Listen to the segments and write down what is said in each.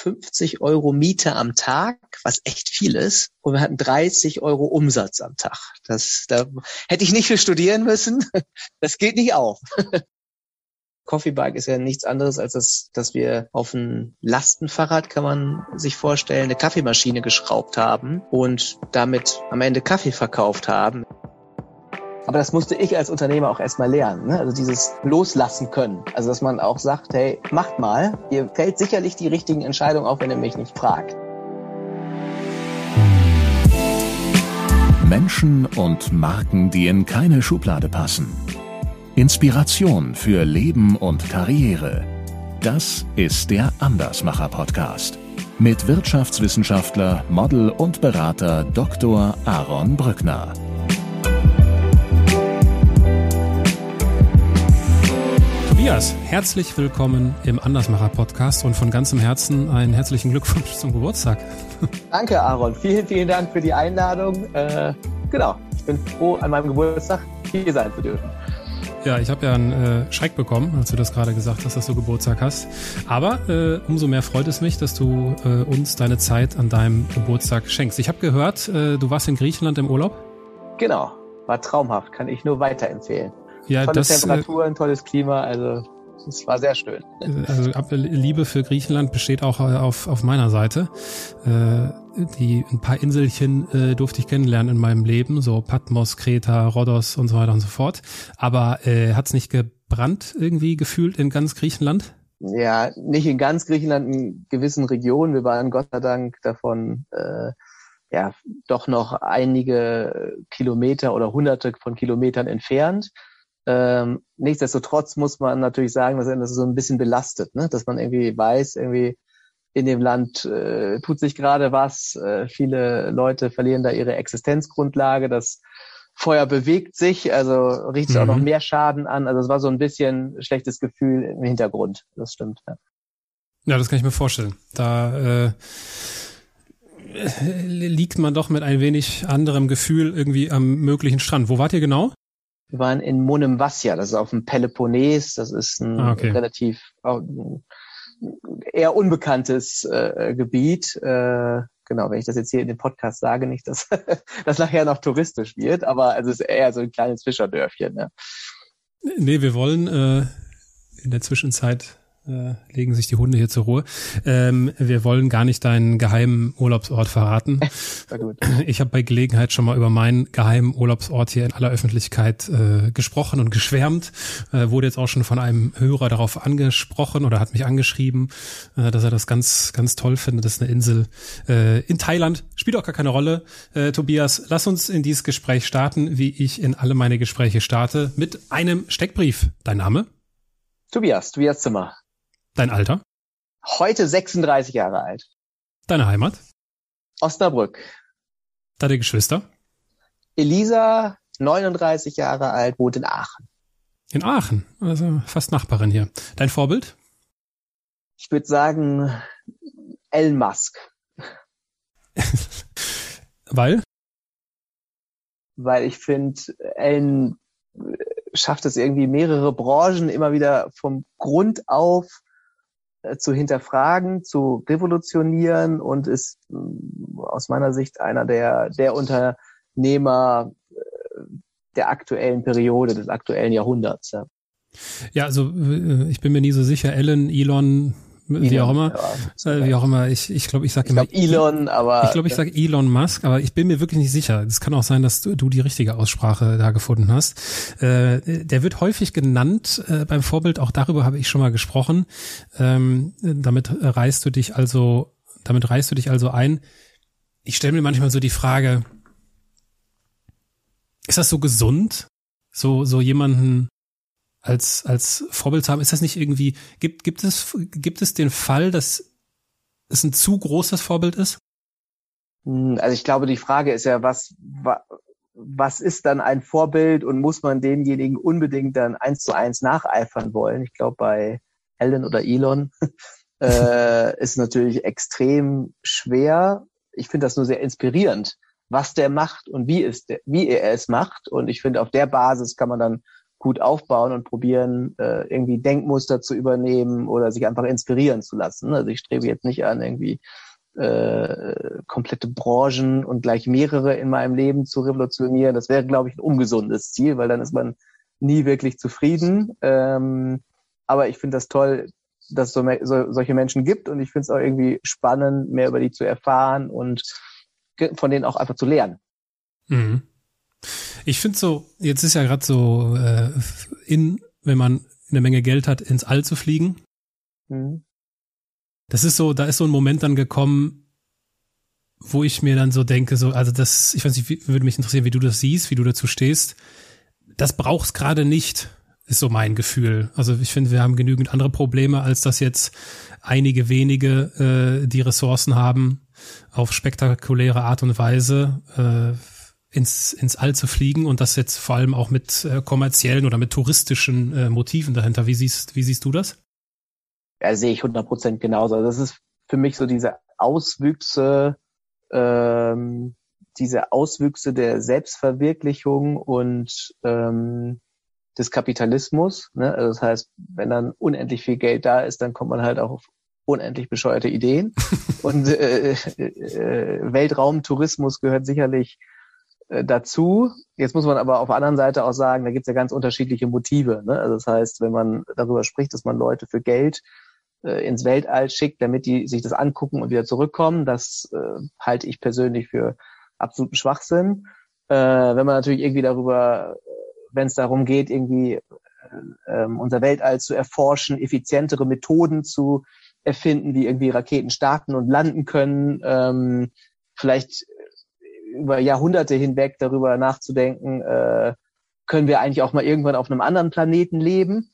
50 Euro Miete am Tag, was echt viel ist. Und wir hatten 30 Euro Umsatz am Tag. Das, da hätte ich nicht für studieren müssen. Das geht nicht auf. Coffee Bike ist ja nichts anderes, als dass, dass wir auf ein Lastenfahrrad, kann man sich vorstellen, eine Kaffeemaschine geschraubt haben und damit am Ende Kaffee verkauft haben. Aber das musste ich als Unternehmer auch erstmal lernen. Ne? Also dieses Loslassen können. Also dass man auch sagt, hey, macht mal. Ihr fällt sicherlich die richtigen Entscheidungen, auch wenn ihr mich nicht fragt. Menschen und Marken, die in keine Schublade passen. Inspiration für Leben und Karriere. Das ist der Andersmacher Podcast mit Wirtschaftswissenschaftler, Model und Berater Dr. Aaron Brückner. Tobias, herzlich willkommen im Andersmacher Podcast und von ganzem Herzen einen herzlichen Glückwunsch zum Geburtstag. Danke, Aaron. Vielen, vielen Dank für die Einladung. Äh, genau, ich bin froh, an meinem Geburtstag hier sein zu dürfen. Ja, ich habe ja einen äh, Schreck bekommen, als du das gerade gesagt hast, dass du Geburtstag hast. Aber äh, umso mehr freut es mich, dass du äh, uns deine Zeit an deinem Geburtstag schenkst. Ich habe gehört, äh, du warst in Griechenland im Urlaub? Genau, war traumhaft, kann ich nur weiterempfehlen. Ja, Tolle das, äh, Temperaturen, tolles Klima, also es war sehr schön. Also Liebe für Griechenland besteht auch äh, auf, auf meiner Seite. Äh, die ein paar Inselchen äh, durfte ich kennenlernen in meinem Leben, so Patmos, Kreta, Rhodos und so weiter und so fort. Aber äh, hat es nicht gebrannt irgendwie gefühlt in ganz Griechenland? Ja, nicht in ganz Griechenland, in gewissen Regionen. Wir waren Gott sei Dank davon äh, ja doch noch einige Kilometer oder hunderte von Kilometern entfernt. Ähm, nichtsdestotrotz muss man natürlich sagen, dass das so ein bisschen belastet, ne? dass man irgendwie weiß, irgendwie in dem Land äh, tut sich gerade was, äh, viele Leute verlieren da ihre Existenzgrundlage, das Feuer bewegt sich, also riecht es mhm. auch noch mhm. mehr Schaden an. Also es war so ein bisschen schlechtes Gefühl im Hintergrund. Das stimmt. Ja, ja das kann ich mir vorstellen. Da äh, liegt man doch mit ein wenig anderem Gefühl irgendwie am möglichen Strand. Wo wart ihr genau? Wir waren in Monemvasia, das ist auf dem Peloponnes, das ist ein ah, okay. relativ eher unbekanntes äh, Gebiet. Äh, genau, wenn ich das jetzt hier in dem Podcast sage, nicht, dass das nachher noch touristisch wird, aber also es ist eher so ein kleines Fischerdörfchen. Ne? Nee, wir wollen äh, in der Zwischenzeit äh, legen sich die Hunde hier zur Ruhe. Ähm, wir wollen gar nicht deinen geheimen Urlaubsort verraten. Ich habe bei Gelegenheit schon mal über meinen geheimen Urlaubsort hier in aller Öffentlichkeit äh, gesprochen und geschwärmt. Äh, wurde jetzt auch schon von einem Hörer darauf angesprochen oder hat mich angeschrieben, äh, dass er das ganz, ganz toll findet. Das ist eine Insel äh, in Thailand. Spielt auch gar keine Rolle. Äh, Tobias, lass uns in dieses Gespräch starten, wie ich in alle meine Gespräche starte, mit einem Steckbrief. Dein Name? Tobias, Tobias Zimmer. Dein Alter? Heute 36 Jahre alt. Deine Heimat? Osnabrück. Deine Geschwister? Elisa, 39 Jahre alt, wohnt in Aachen. In Aachen, also fast Nachbarin hier. Dein Vorbild? Ich würde sagen Elon Musk. Weil? Weil ich finde, Elon schafft es irgendwie mehrere Branchen immer wieder vom Grund auf äh, zu hinterfragen, zu revolutionieren und ist äh, aus meiner Sicht einer der, der Unternehmer äh, der aktuellen Periode, des aktuellen Jahrhunderts. Ja. Ja, also ich bin mir nie so sicher, Ellen, Elon, Elon, wie auch immer, ja, äh, wie auch immer. Ich, ich glaube, ich sage immer Elon, aber ich glaube, ich sage Elon Musk, aber ich bin mir wirklich nicht sicher. Es kann auch sein, dass du, du die richtige Aussprache da gefunden hast. Äh, der wird häufig genannt äh, beim Vorbild. Auch darüber habe ich schon mal gesprochen. Ähm, damit reißt du dich also, damit reißt du dich also ein. Ich stelle mir manchmal so die Frage: Ist das so gesund, so so jemanden als, als Vorbild zu haben. Ist das nicht irgendwie, gibt, gibt es, gibt es den Fall, dass es ein zu großes Vorbild ist? Hm, also ich glaube, die Frage ist ja, was, was ist dann ein Vorbild und muss man denjenigen unbedingt dann eins zu eins nacheifern wollen? Ich glaube, bei Helen oder Elon äh, ist natürlich extrem schwer. Ich finde das nur sehr inspirierend, was der macht und wie, ist der, wie er es macht. Und ich finde, auf der Basis kann man dann gut aufbauen und probieren, äh, irgendwie Denkmuster zu übernehmen oder sich einfach inspirieren zu lassen. Also ich strebe jetzt nicht an, irgendwie äh, komplette Branchen und gleich mehrere in meinem Leben zu revolutionieren. Das wäre, glaube ich, ein ungesundes Ziel, weil dann ist man nie wirklich zufrieden. Ähm, aber ich finde das toll, dass es so, so, solche Menschen gibt und ich finde es auch irgendwie spannend, mehr über die zu erfahren und von denen auch einfach zu lernen. Mhm. Ich finde so, jetzt ist ja gerade so äh, in, wenn man eine Menge Geld hat, ins All zu fliegen. Mhm. Das ist so, da ist so ein Moment dann gekommen, wo ich mir dann so denke, so, also das, ich weiß nicht, wie, würde mich interessieren, wie du das siehst, wie du dazu stehst. Das braucht's gerade nicht, ist so mein Gefühl. Also ich finde, wir haben genügend andere Probleme, als dass jetzt einige wenige äh, die Ressourcen haben, auf spektakuläre Art und Weise äh, ins, ins All zu fliegen und das jetzt vor allem auch mit äh, kommerziellen oder mit touristischen äh, Motiven dahinter. Wie siehst, wie siehst du das? Ja, sehe ich 100 Prozent genauso. Also das ist für mich so diese Auswüchse, ähm, diese Auswüchse der Selbstverwirklichung und ähm, des Kapitalismus. Ne? Also das heißt, wenn dann unendlich viel Geld da ist, dann kommt man halt auch auf unendlich bescheuerte Ideen. und äh, äh, Weltraumtourismus gehört sicherlich äh, dazu. Jetzt muss man aber auf der anderen Seite auch sagen, da gibt es ja ganz unterschiedliche Motive. Ne? Also das heißt, wenn man darüber spricht, dass man Leute für Geld äh, ins Weltall schickt, damit die sich das angucken und wieder zurückkommen, das äh, halte ich persönlich für absoluten Schwachsinn. Äh, wenn man natürlich irgendwie darüber, wenn es darum geht, irgendwie äh, ähm, unser Weltall zu erforschen, effizientere Methoden zu erfinden, wie irgendwie Raketen starten und landen können, ähm, vielleicht über Jahrhunderte hinweg darüber nachzudenken, äh, können wir eigentlich auch mal irgendwann auf einem anderen Planeten leben,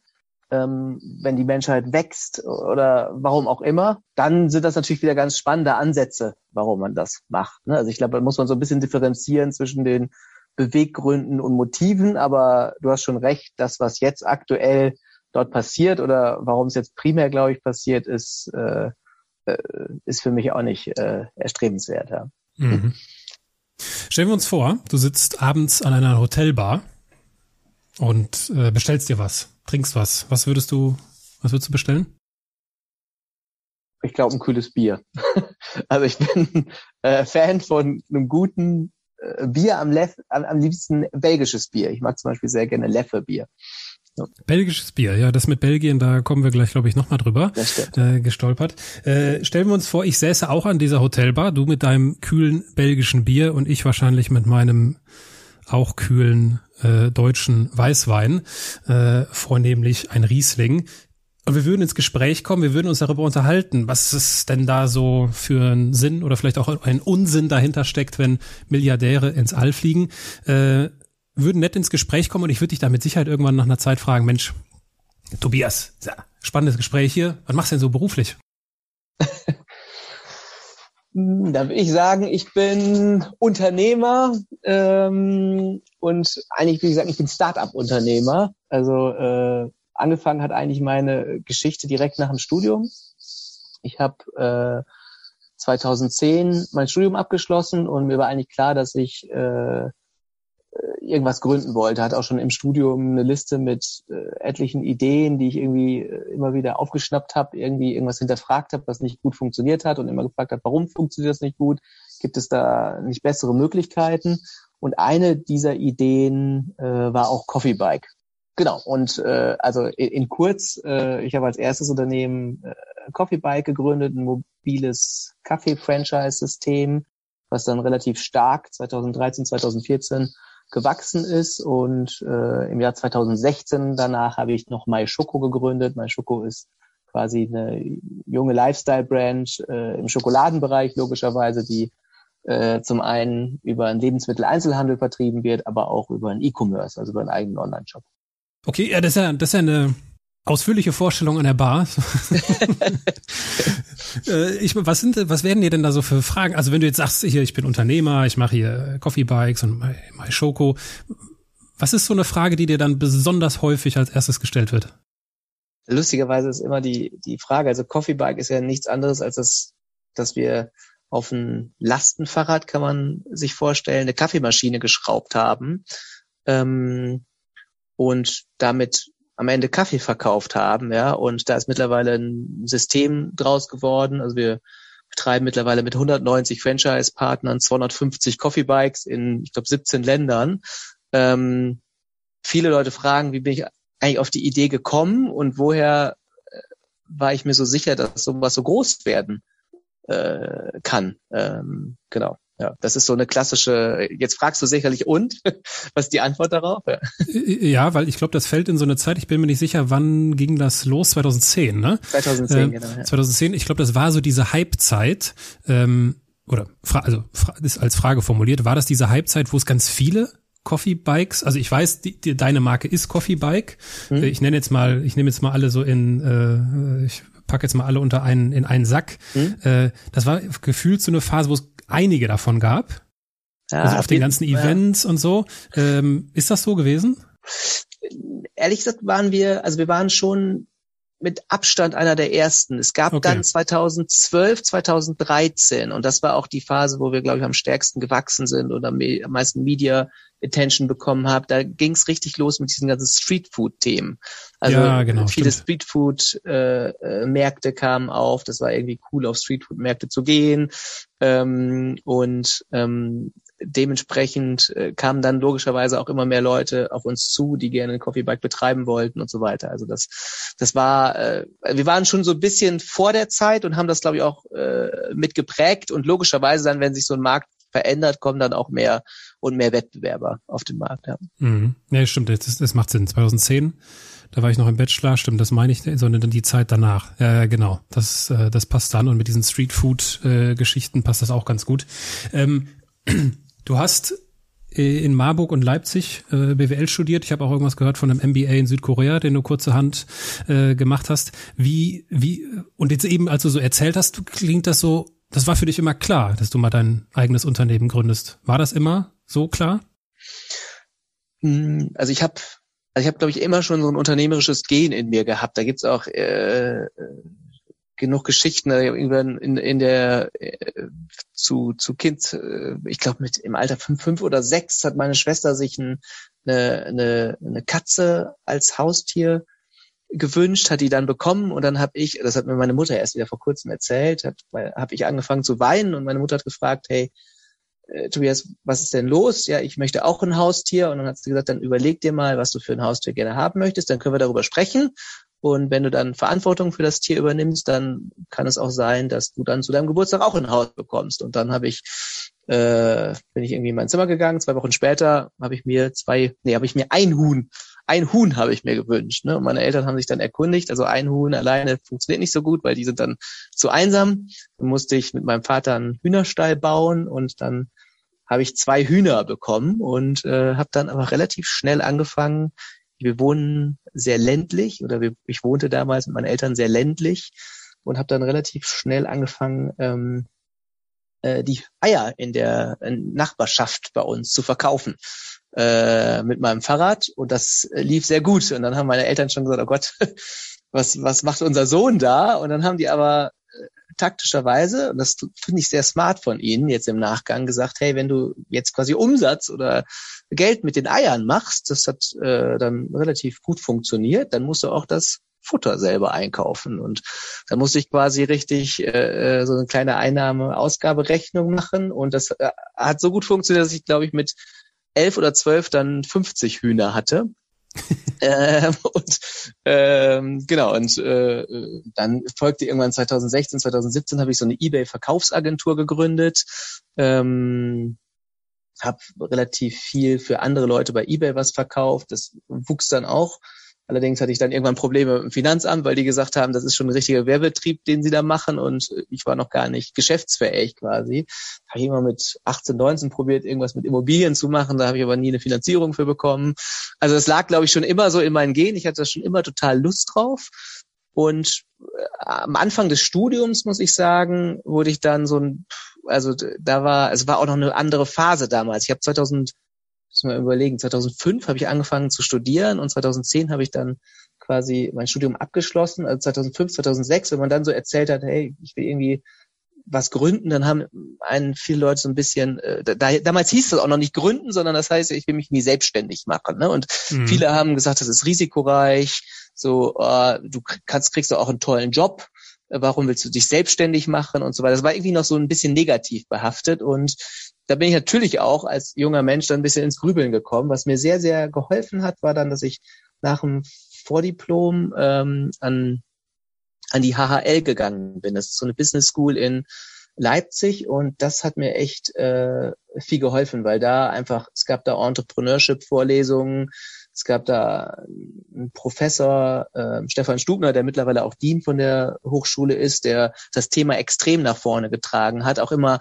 ähm, wenn die Menschheit wächst oder warum auch immer, dann sind das natürlich wieder ganz spannende Ansätze, warum man das macht. Ne? Also ich glaube, da muss man so ein bisschen differenzieren zwischen den Beweggründen und Motiven, aber du hast schon recht, das, was jetzt aktuell dort passiert oder warum es jetzt primär, glaube ich, passiert, ist, äh, äh, ist für mich auch nicht äh, erstrebenswert. Ja. Mhm. Stellen wir uns vor, du sitzt abends an einer Hotelbar und äh, bestellst dir was, trinkst was. Was würdest du, was würdest du bestellen? Ich glaube ein kühles Bier. also ich bin äh, Fan von einem guten äh, Bier am, Leff, am, am liebsten belgisches Bier. Ich mag zum Beispiel sehr gerne Leffe Bier. Belgisches Bier, ja, das mit Belgien, da kommen wir gleich, glaube ich, nochmal drüber äh, gestolpert. Äh, stellen wir uns vor, ich säße auch an dieser Hotelbar, du mit deinem kühlen belgischen Bier und ich wahrscheinlich mit meinem auch kühlen äh, deutschen Weißwein, äh, vornehmlich ein Riesling. Und wir würden ins Gespräch kommen, wir würden uns darüber unterhalten, was es denn da so für einen Sinn oder vielleicht auch ein Unsinn dahinter steckt, wenn Milliardäre ins All fliegen. Äh, würden nett ins Gespräch kommen und ich würde dich da mit Sicherheit irgendwann nach einer Zeit fragen, Mensch, Tobias, spannendes Gespräch hier. Was machst du denn so beruflich? da würde ich sagen, ich bin Unternehmer ähm, und eigentlich, wie gesagt, ich bin Start-up-Unternehmer. Also äh, angefangen hat eigentlich meine Geschichte direkt nach dem Studium. Ich habe äh, 2010 mein Studium abgeschlossen und mir war eigentlich klar, dass ich äh, irgendwas gründen wollte. Hat auch schon im Studium eine Liste mit äh, etlichen Ideen, die ich irgendwie äh, immer wieder aufgeschnappt habe, irgendwie irgendwas hinterfragt habe, was nicht gut funktioniert hat und immer gefragt habe, warum funktioniert das nicht gut? Gibt es da nicht bessere Möglichkeiten? Und eine dieser Ideen äh, war auch Coffee Bike. Genau. Und äh, also in, in kurz, äh, ich habe als erstes Unternehmen äh, Coffee Bike gegründet, ein mobiles Kaffee-Franchise-System, was dann relativ stark 2013, 2014 gewachsen ist. Und äh, im Jahr 2016 danach habe ich noch MySchoko gegründet. MySchoko ist quasi eine junge Lifestyle-Brand äh, im Schokoladenbereich logischerweise, die äh, zum einen über einen Lebensmitteleinzelhandel vertrieben wird, aber auch über einen E-Commerce, also über einen eigenen Online-Shop. Okay, ja, das ist ja, das ist ja eine Ausführliche Vorstellung an der Bar. äh, ich, was sind, was werden dir denn da so für Fragen? Also wenn du jetzt sagst, hier, ich bin Unternehmer, ich mache hier Coffee Bikes und My, My Schoko. Was ist so eine Frage, die dir dann besonders häufig als erstes gestellt wird? Lustigerweise ist immer die, die Frage, also Coffee Bike ist ja nichts anderes als das, dass wir auf ein Lastenfahrrad, kann man sich vorstellen, eine Kaffeemaschine geschraubt haben. Ähm, und damit am Ende Kaffee verkauft haben, ja, und da ist mittlerweile ein System draus geworden. Also wir betreiben mittlerweile mit 190 Franchise-Partnern 250 Coffee Bikes in, ich glaube, 17 Ländern. Ähm, viele Leute fragen, wie bin ich eigentlich auf die Idee gekommen und woher äh, war ich mir so sicher, dass sowas so groß werden äh, kann. Ähm, genau. Ja, das ist so eine klassische, jetzt fragst du sicherlich und, was ist die Antwort darauf? Ja, ja weil ich glaube, das fällt in so eine Zeit, ich bin mir nicht sicher, wann ging das los? 2010, ne? 2010, äh, genau. Ja. 2010, ich glaube, das war so diese Hype-Zeit, ähm, oder also ist als Frage formuliert, war das diese Hype-Zeit, wo es ganz viele Coffee Bikes, also ich weiß, die, die, deine Marke ist Coffee Bike. Hm. Ich nenne jetzt mal, ich nehme jetzt mal alle so in, äh, ich packe jetzt mal alle unter einen in einen Sack. Hm. Äh, das war gefühlt so eine Phase, wo es einige davon gab. Ja, also auf den ganzen Events ja. und so. Ähm, ist das so gewesen? Ehrlich gesagt waren wir, also wir waren schon mit Abstand einer der ersten. Es gab okay. dann 2012, 2013 und das war auch die Phase, wo wir, glaube ich, am stärksten gewachsen sind oder am meisten Media Attention bekommen habe. Da ging es richtig los mit diesen ganzen Streetfood-Themen. Also ja, genau, viele Streetfood-Märkte äh, äh, kamen auf. Das war irgendwie cool, auf Streetfood-Märkte zu gehen. Ähm, und ähm, dementsprechend äh, kamen dann logischerweise auch immer mehr Leute auf uns zu, die gerne ein Coffee Bike betreiben wollten und so weiter. Also das, das war, äh, wir waren schon so ein bisschen vor der Zeit und haben das, glaube ich, auch äh, mitgeprägt. Und logischerweise dann, wenn sich so ein Markt verändert, kommen dann auch mehr und mehr Wettbewerber auf den Markt. Ja, mhm. ja stimmt, das, das macht Sinn. 2010 da war ich noch im Bachelor, stimmt, das meine ich, sondern dann die Zeit danach. Ja, genau, das, äh, das passt dann und mit diesen Streetfood-Geschichten passt das auch ganz gut. Ähm, du hast äh, in Marburg und Leipzig äh, BWL studiert. Ich habe auch irgendwas gehört von einem MBA in Südkorea, den du kurzerhand äh, gemacht hast. Wie, wie, und jetzt eben, als du so erzählt hast, klingt das so, das war für dich immer klar, dass du mal dein eigenes Unternehmen gründest. War das immer so klar? Hm, also ich habe also ich habe, glaube ich, immer schon so ein unternehmerisches Gen in mir gehabt. Da gibt's auch äh, genug Geschichten. Irgendwann in, in der äh, zu, zu Kind, äh, ich glaube mit im Alter fünf, fünf oder sechs hat meine Schwester sich ein, eine, eine, eine Katze als Haustier gewünscht, hat die dann bekommen und dann habe ich, das hat mir meine Mutter erst wieder vor kurzem erzählt, habe hab ich angefangen zu weinen und meine Mutter hat gefragt, hey, äh, Tobias, was ist denn los? Ja, ich möchte auch ein Haustier. Und dann hat sie gesagt, dann überleg dir mal, was du für ein Haustier gerne haben möchtest. Dann können wir darüber sprechen. Und wenn du dann Verantwortung für das Tier übernimmst, dann kann es auch sein, dass du dann zu deinem Geburtstag auch ein Haus bekommst. Und dann habe ich, äh, bin ich irgendwie in mein Zimmer gegangen. Zwei Wochen später habe ich mir zwei, nee, habe ich mir ein Huhn ein Huhn habe ich mir gewünscht. Ne? Und meine Eltern haben sich dann erkundigt, also ein Huhn alleine funktioniert nicht so gut, weil die sind dann zu einsam. Dann musste ich mit meinem Vater einen Hühnerstall bauen und dann habe ich zwei Hühner bekommen und äh, habe dann aber relativ schnell angefangen. Wir wohnen sehr ländlich oder wir, ich wohnte damals mit meinen Eltern sehr ländlich und habe dann relativ schnell angefangen, ähm, äh, die Eier in der Nachbarschaft bei uns zu verkaufen äh, mit meinem Fahrrad und das lief sehr gut. Und dann haben meine Eltern schon gesagt, oh Gott, was, was macht unser Sohn da? Und dann haben die aber taktischerweise, und das finde ich sehr smart von Ihnen jetzt im Nachgang, gesagt, hey, wenn du jetzt quasi Umsatz oder Geld mit den Eiern machst, das hat äh, dann relativ gut funktioniert, dann musst du auch das Futter selber einkaufen. Und da musste ich quasi richtig äh, äh so eine kleine Einnahme-Ausgaberechnung machen. Und das äh, hat so gut funktioniert, dass ich, glaube ich, mit elf oder zwölf dann 50 Hühner hatte. ähm, und ähm, genau, und äh, dann folgte irgendwann 2016, 2017 habe ich so eine eBay-Verkaufsagentur gegründet. Ähm, habe relativ viel für andere Leute bei eBay was verkauft. Das wuchs dann auch Allerdings hatte ich dann irgendwann Probleme mit dem Finanzamt, weil die gesagt haben, das ist schon ein richtiger Wehrbetrieb, den sie da machen und ich war noch gar nicht geschäftsfähig quasi. Habe ich immer mit 18, 19 probiert, irgendwas mit Immobilien zu machen, da habe ich aber nie eine Finanzierung für bekommen. Also das lag, glaube ich, schon immer so in meinen Gen. Ich hatte da schon immer total Lust drauf. Und äh, am Anfang des Studiums, muss ich sagen, wurde ich dann so ein, also da war, es war auch noch eine andere Phase damals. Ich habe 2000 muss mal überlegen, 2005 habe ich angefangen zu studieren und 2010 habe ich dann quasi mein Studium abgeschlossen. Also 2005, 2006, wenn man dann so erzählt hat, hey, ich will irgendwie was gründen, dann haben einen viele Leute so ein bisschen, äh, da, damals hieß das auch noch nicht gründen, sondern das heißt, ich will mich nie selbstständig machen. Ne? Und mhm. viele haben gesagt, das ist risikoreich, so äh, du kannst, kriegst du auch einen tollen Job, warum willst du dich selbstständig machen und so weiter. Das war irgendwie noch so ein bisschen negativ behaftet und da bin ich natürlich auch als junger Mensch dann ein bisschen ins Grübeln gekommen. Was mir sehr, sehr geholfen hat, war dann, dass ich nach dem Vordiplom ähm, an, an die HHL gegangen bin. Das ist so eine Business School in Leipzig und das hat mir echt äh, viel geholfen, weil da einfach, es gab da Entrepreneurship-Vorlesungen, es gab da einen Professor, äh, Stefan Stubner, der mittlerweile auch Dean von der Hochschule ist, der das Thema extrem nach vorne getragen hat, auch immer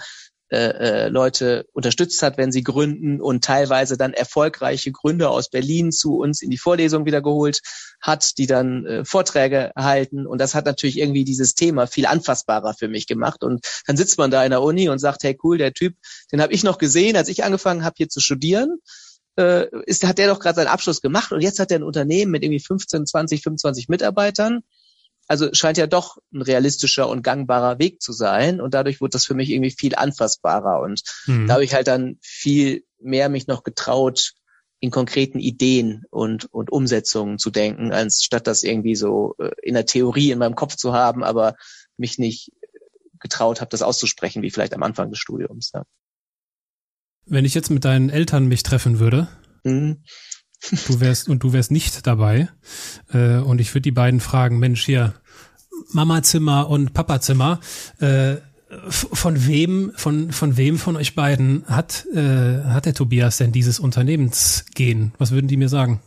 äh, äh, Leute unterstützt hat, wenn sie gründen und teilweise dann erfolgreiche Gründer aus Berlin zu uns in die Vorlesung wieder geholt hat, die dann äh, Vorträge halten. Und das hat natürlich irgendwie dieses Thema viel anfassbarer für mich gemacht. Und dann sitzt man da in der Uni und sagt, hey cool, der Typ, den habe ich noch gesehen, als ich angefangen habe hier zu studieren. Äh, ist, hat der doch gerade seinen Abschluss gemacht und jetzt hat er ein Unternehmen mit irgendwie 15, 20, 25 Mitarbeitern also scheint ja doch ein realistischer und gangbarer Weg zu sein. Und dadurch wurde das für mich irgendwie viel anfassbarer. Und mhm. da habe ich halt dann viel mehr mich noch getraut, in konkreten Ideen und, und Umsetzungen zu denken, als statt das irgendwie so äh, in der Theorie in meinem Kopf zu haben, aber mich nicht getraut habe, das auszusprechen, wie vielleicht am Anfang des Studiums. Ja. Wenn ich jetzt mit deinen Eltern mich treffen würde, mhm. Du wärst und du wärst nicht dabei. Äh, und ich würde die beiden fragen, Mensch, hier, Mama-Zimmer und Papa-Zimmer, äh, von wem, von, von wem von euch beiden hat, äh, hat der Tobias denn dieses Unternehmensgehen? Was würden die mir sagen?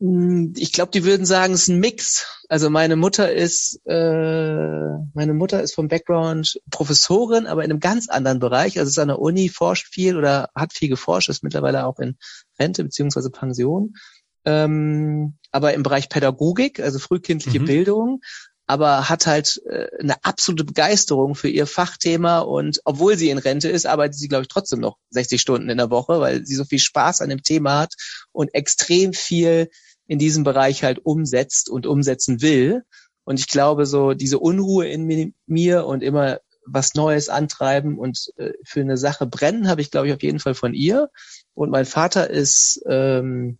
Hm, ich glaube, die würden sagen, es ist ein Mix. Also meine Mutter ist, äh, meine Mutter ist vom Background Professorin, aber in einem ganz anderen Bereich. Also ist an der Uni, forscht viel oder hat viel geforscht, ist mittlerweile auch in Rente beziehungsweise Pension. Ähm, aber im Bereich Pädagogik, also frühkindliche mhm. Bildung, aber hat halt äh, eine absolute Begeisterung für ihr Fachthema und obwohl sie in Rente ist, arbeitet sie, glaube ich, trotzdem noch 60 Stunden in der Woche, weil sie so viel Spaß an dem Thema hat und extrem viel in diesem Bereich halt umsetzt und umsetzen will. Und ich glaube, so diese Unruhe in mir und immer was Neues antreiben und äh, für eine Sache brennen, habe ich, glaube ich, auf jeden Fall von ihr. Und mein Vater ist ähm,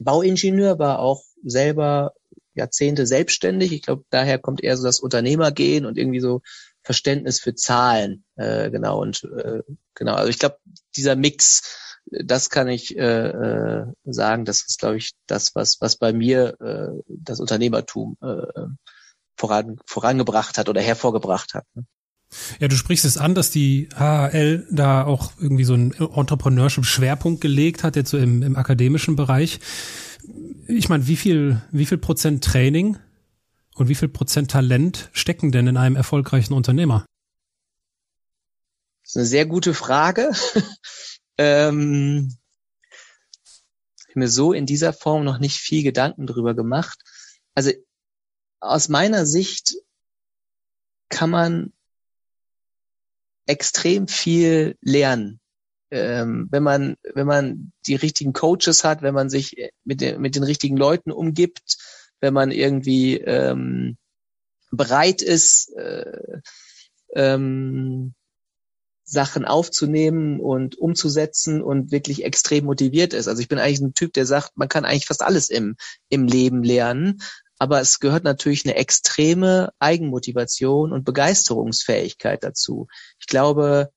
Bauingenieur, war auch selber Jahrzehnte selbstständig. Ich glaube, daher kommt eher so das Unternehmergehen und irgendwie so Verständnis für Zahlen. Äh, genau, und äh, genau, also ich glaube, dieser Mix das kann ich äh, äh, sagen. Das ist, glaube ich, das, was, was bei mir äh, das Unternehmertum äh, voran, vorangebracht hat oder hervorgebracht hat. Ne? Ja, du sprichst es an, dass die HHL da auch irgendwie so einen Entrepreneurship-Schwerpunkt gelegt hat, jetzt so im, im akademischen Bereich. Ich meine, wie viel, wie viel Prozent Training und wie viel Prozent Talent stecken denn in einem erfolgreichen Unternehmer? Das ist eine sehr gute Frage. Ähm, ich mir so in dieser Form noch nicht viel Gedanken drüber gemacht. Also aus meiner Sicht kann man extrem viel lernen. Ähm, wenn man, wenn man die richtigen Coaches hat, wenn man sich mit den, mit den richtigen Leuten umgibt, wenn man irgendwie ähm, bereit ist, äh, ähm, Sachen aufzunehmen und umzusetzen und wirklich extrem motiviert ist. Also ich bin eigentlich ein Typ, der sagt, man kann eigentlich fast alles im, im Leben lernen. Aber es gehört natürlich eine extreme Eigenmotivation und Begeisterungsfähigkeit dazu. Ich glaube,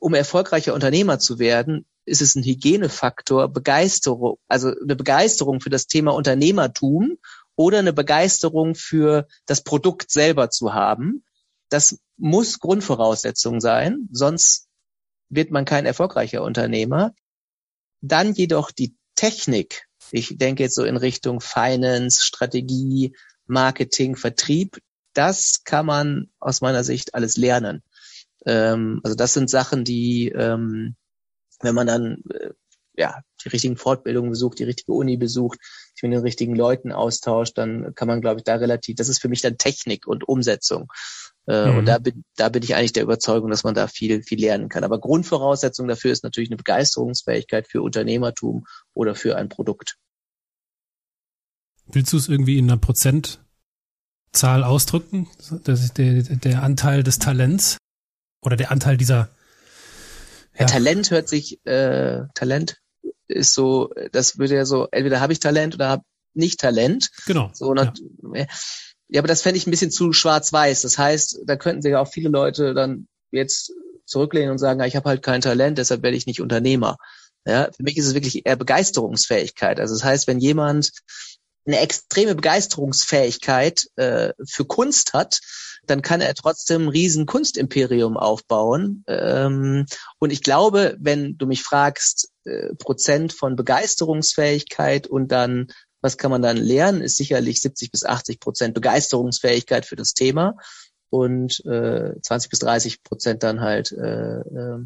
um erfolgreicher Unternehmer zu werden, ist es ein Hygienefaktor, Begeisterung, also eine Begeisterung für das Thema Unternehmertum oder eine Begeisterung für das Produkt selber zu haben. Das muss Grundvoraussetzung sein, sonst wird man kein erfolgreicher Unternehmer. Dann jedoch die Technik. Ich denke jetzt so in Richtung Finance, Strategie, Marketing, Vertrieb. Das kann man aus meiner Sicht alles lernen. Ähm, also das sind Sachen, die, ähm, wenn man dann äh, ja die richtigen Fortbildungen besucht, die richtige Uni besucht, sich mit den richtigen Leuten austauscht, dann kann man, glaube ich, da relativ. Das ist für mich dann Technik und Umsetzung. Äh, mhm. Und da bin, da bin ich eigentlich der Überzeugung, dass man da viel, viel lernen kann. Aber Grundvoraussetzung dafür ist natürlich eine Begeisterungsfähigkeit für Unternehmertum oder für ein Produkt. Willst du es irgendwie in einer Prozentzahl Zahl ausdrücken? Das ist der, der Anteil des Talents oder der Anteil dieser. Ja. Talent hört sich, äh, Talent ist so, das würde ja so, entweder habe ich Talent oder habe nicht Talent. Genau. So, ja. ja, aber das fände ich ein bisschen zu schwarz-weiß. Das heißt, da könnten sich auch viele Leute dann jetzt zurücklehnen und sagen, ja, ich habe halt kein Talent, deshalb werde ich nicht Unternehmer. Ja, für mich ist es wirklich eher Begeisterungsfähigkeit. Also das heißt, wenn jemand eine extreme Begeisterungsfähigkeit äh, für Kunst hat, dann kann er trotzdem ein riesen Kunstimperium aufbauen. Ähm, und ich glaube, wenn du mich fragst, äh, Prozent von Begeisterungsfähigkeit und dann, was kann man dann lernen, ist sicherlich 70 bis 80 Prozent Begeisterungsfähigkeit für das Thema und äh, 20 bis 30 Prozent dann halt äh, äh,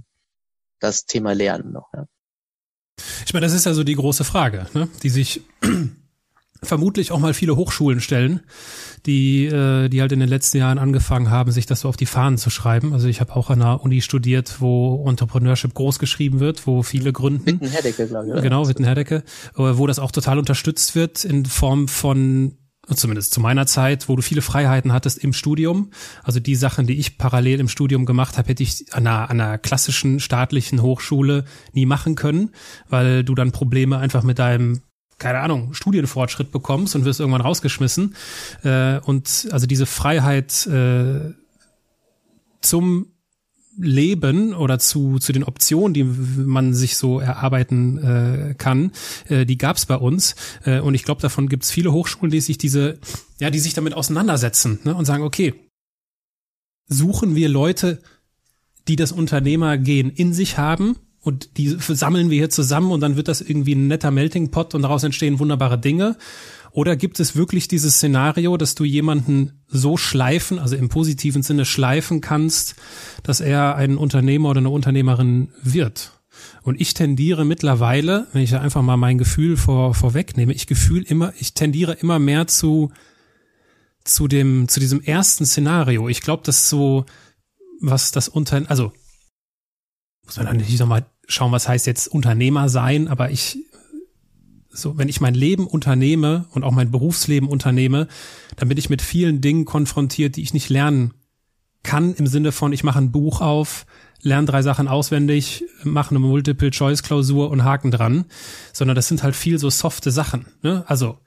das Thema Lernen noch. Ja. Ich meine, das ist ja so die große Frage, ne? die sich vermutlich auch mal viele Hochschulen stellen, die, äh, die halt in den letzten Jahren angefangen haben, sich das so auf die Fahnen zu schreiben. Also ich habe auch an einer Uni studiert, wo Entrepreneurship groß geschrieben wird, wo viele gründen. Witten-Herdecke, glaube ich. Oder? Genau, Witten-Herdecke, wo das auch total unterstützt wird in Form von zumindest zu meiner Zeit, wo du viele Freiheiten hattest im Studium. Also die Sachen, die ich parallel im Studium gemacht habe, hätte ich an einer, an einer klassischen staatlichen Hochschule nie machen können, weil du dann Probleme einfach mit deinem keine Ahnung, Studienfortschritt bekommst und wirst irgendwann rausgeschmissen. Äh, und also diese Freiheit äh, zum Leben oder zu, zu den Optionen, die man sich so erarbeiten äh, kann, äh, die gab es bei uns. Äh, und ich glaube, davon gibt es viele Hochschulen, die sich diese, ja, die sich damit auseinandersetzen ne, und sagen, okay, suchen wir Leute, die das Unternehmergehen in sich haben und die sammeln wir hier zusammen und dann wird das irgendwie ein netter Melting Pot und daraus entstehen wunderbare Dinge. Oder gibt es wirklich dieses Szenario, dass du jemanden so schleifen, also im positiven Sinne schleifen kannst, dass er ein Unternehmer oder eine Unternehmerin wird? Und ich tendiere mittlerweile, wenn ich einfach mal mein Gefühl vor, vorwegnehme, ich gefühl immer, ich tendiere immer mehr zu, zu dem, zu diesem ersten Szenario. Ich glaube, dass so, was das unter, also muss man natürlich nochmal schauen, was heißt jetzt Unternehmer sein, aber ich, so, wenn ich mein Leben unternehme und auch mein Berufsleben unternehme, dann bin ich mit vielen Dingen konfrontiert, die ich nicht lernen kann, im Sinne von, ich mache ein Buch auf, lerne drei Sachen auswendig, mache eine Multiple-Choice-Klausur und Haken dran, sondern das sind halt viel so softe Sachen. Ne? Also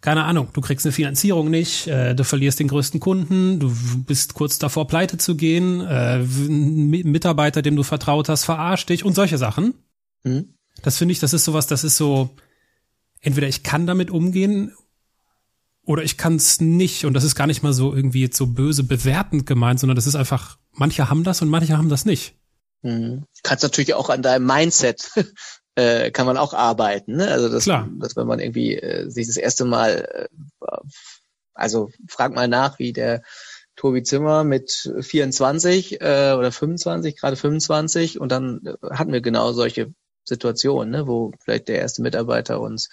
keine Ahnung, du kriegst eine Finanzierung nicht, äh, du verlierst den größten Kunden, du bist kurz davor, pleite zu gehen, äh, ein Mitarbeiter, dem du vertraut hast, verarscht dich und solche Sachen. Mhm. Das finde ich, das ist sowas, das ist so, entweder ich kann damit umgehen oder ich kann es nicht. Und das ist gar nicht mal so irgendwie jetzt so böse bewertend gemeint, sondern das ist einfach, manche haben das und manche haben das nicht. Mhm. Du kannst natürlich auch an deinem Mindset äh, kann man auch arbeiten. Ne? Also das, Klar. dass wenn man irgendwie äh, sich das erste Mal, äh, also frag mal nach, wie der Tobi Zimmer mit 24 äh, oder 25, gerade 25, und dann äh, hatten wir genau solche Situationen, ne, wo vielleicht der erste Mitarbeiter uns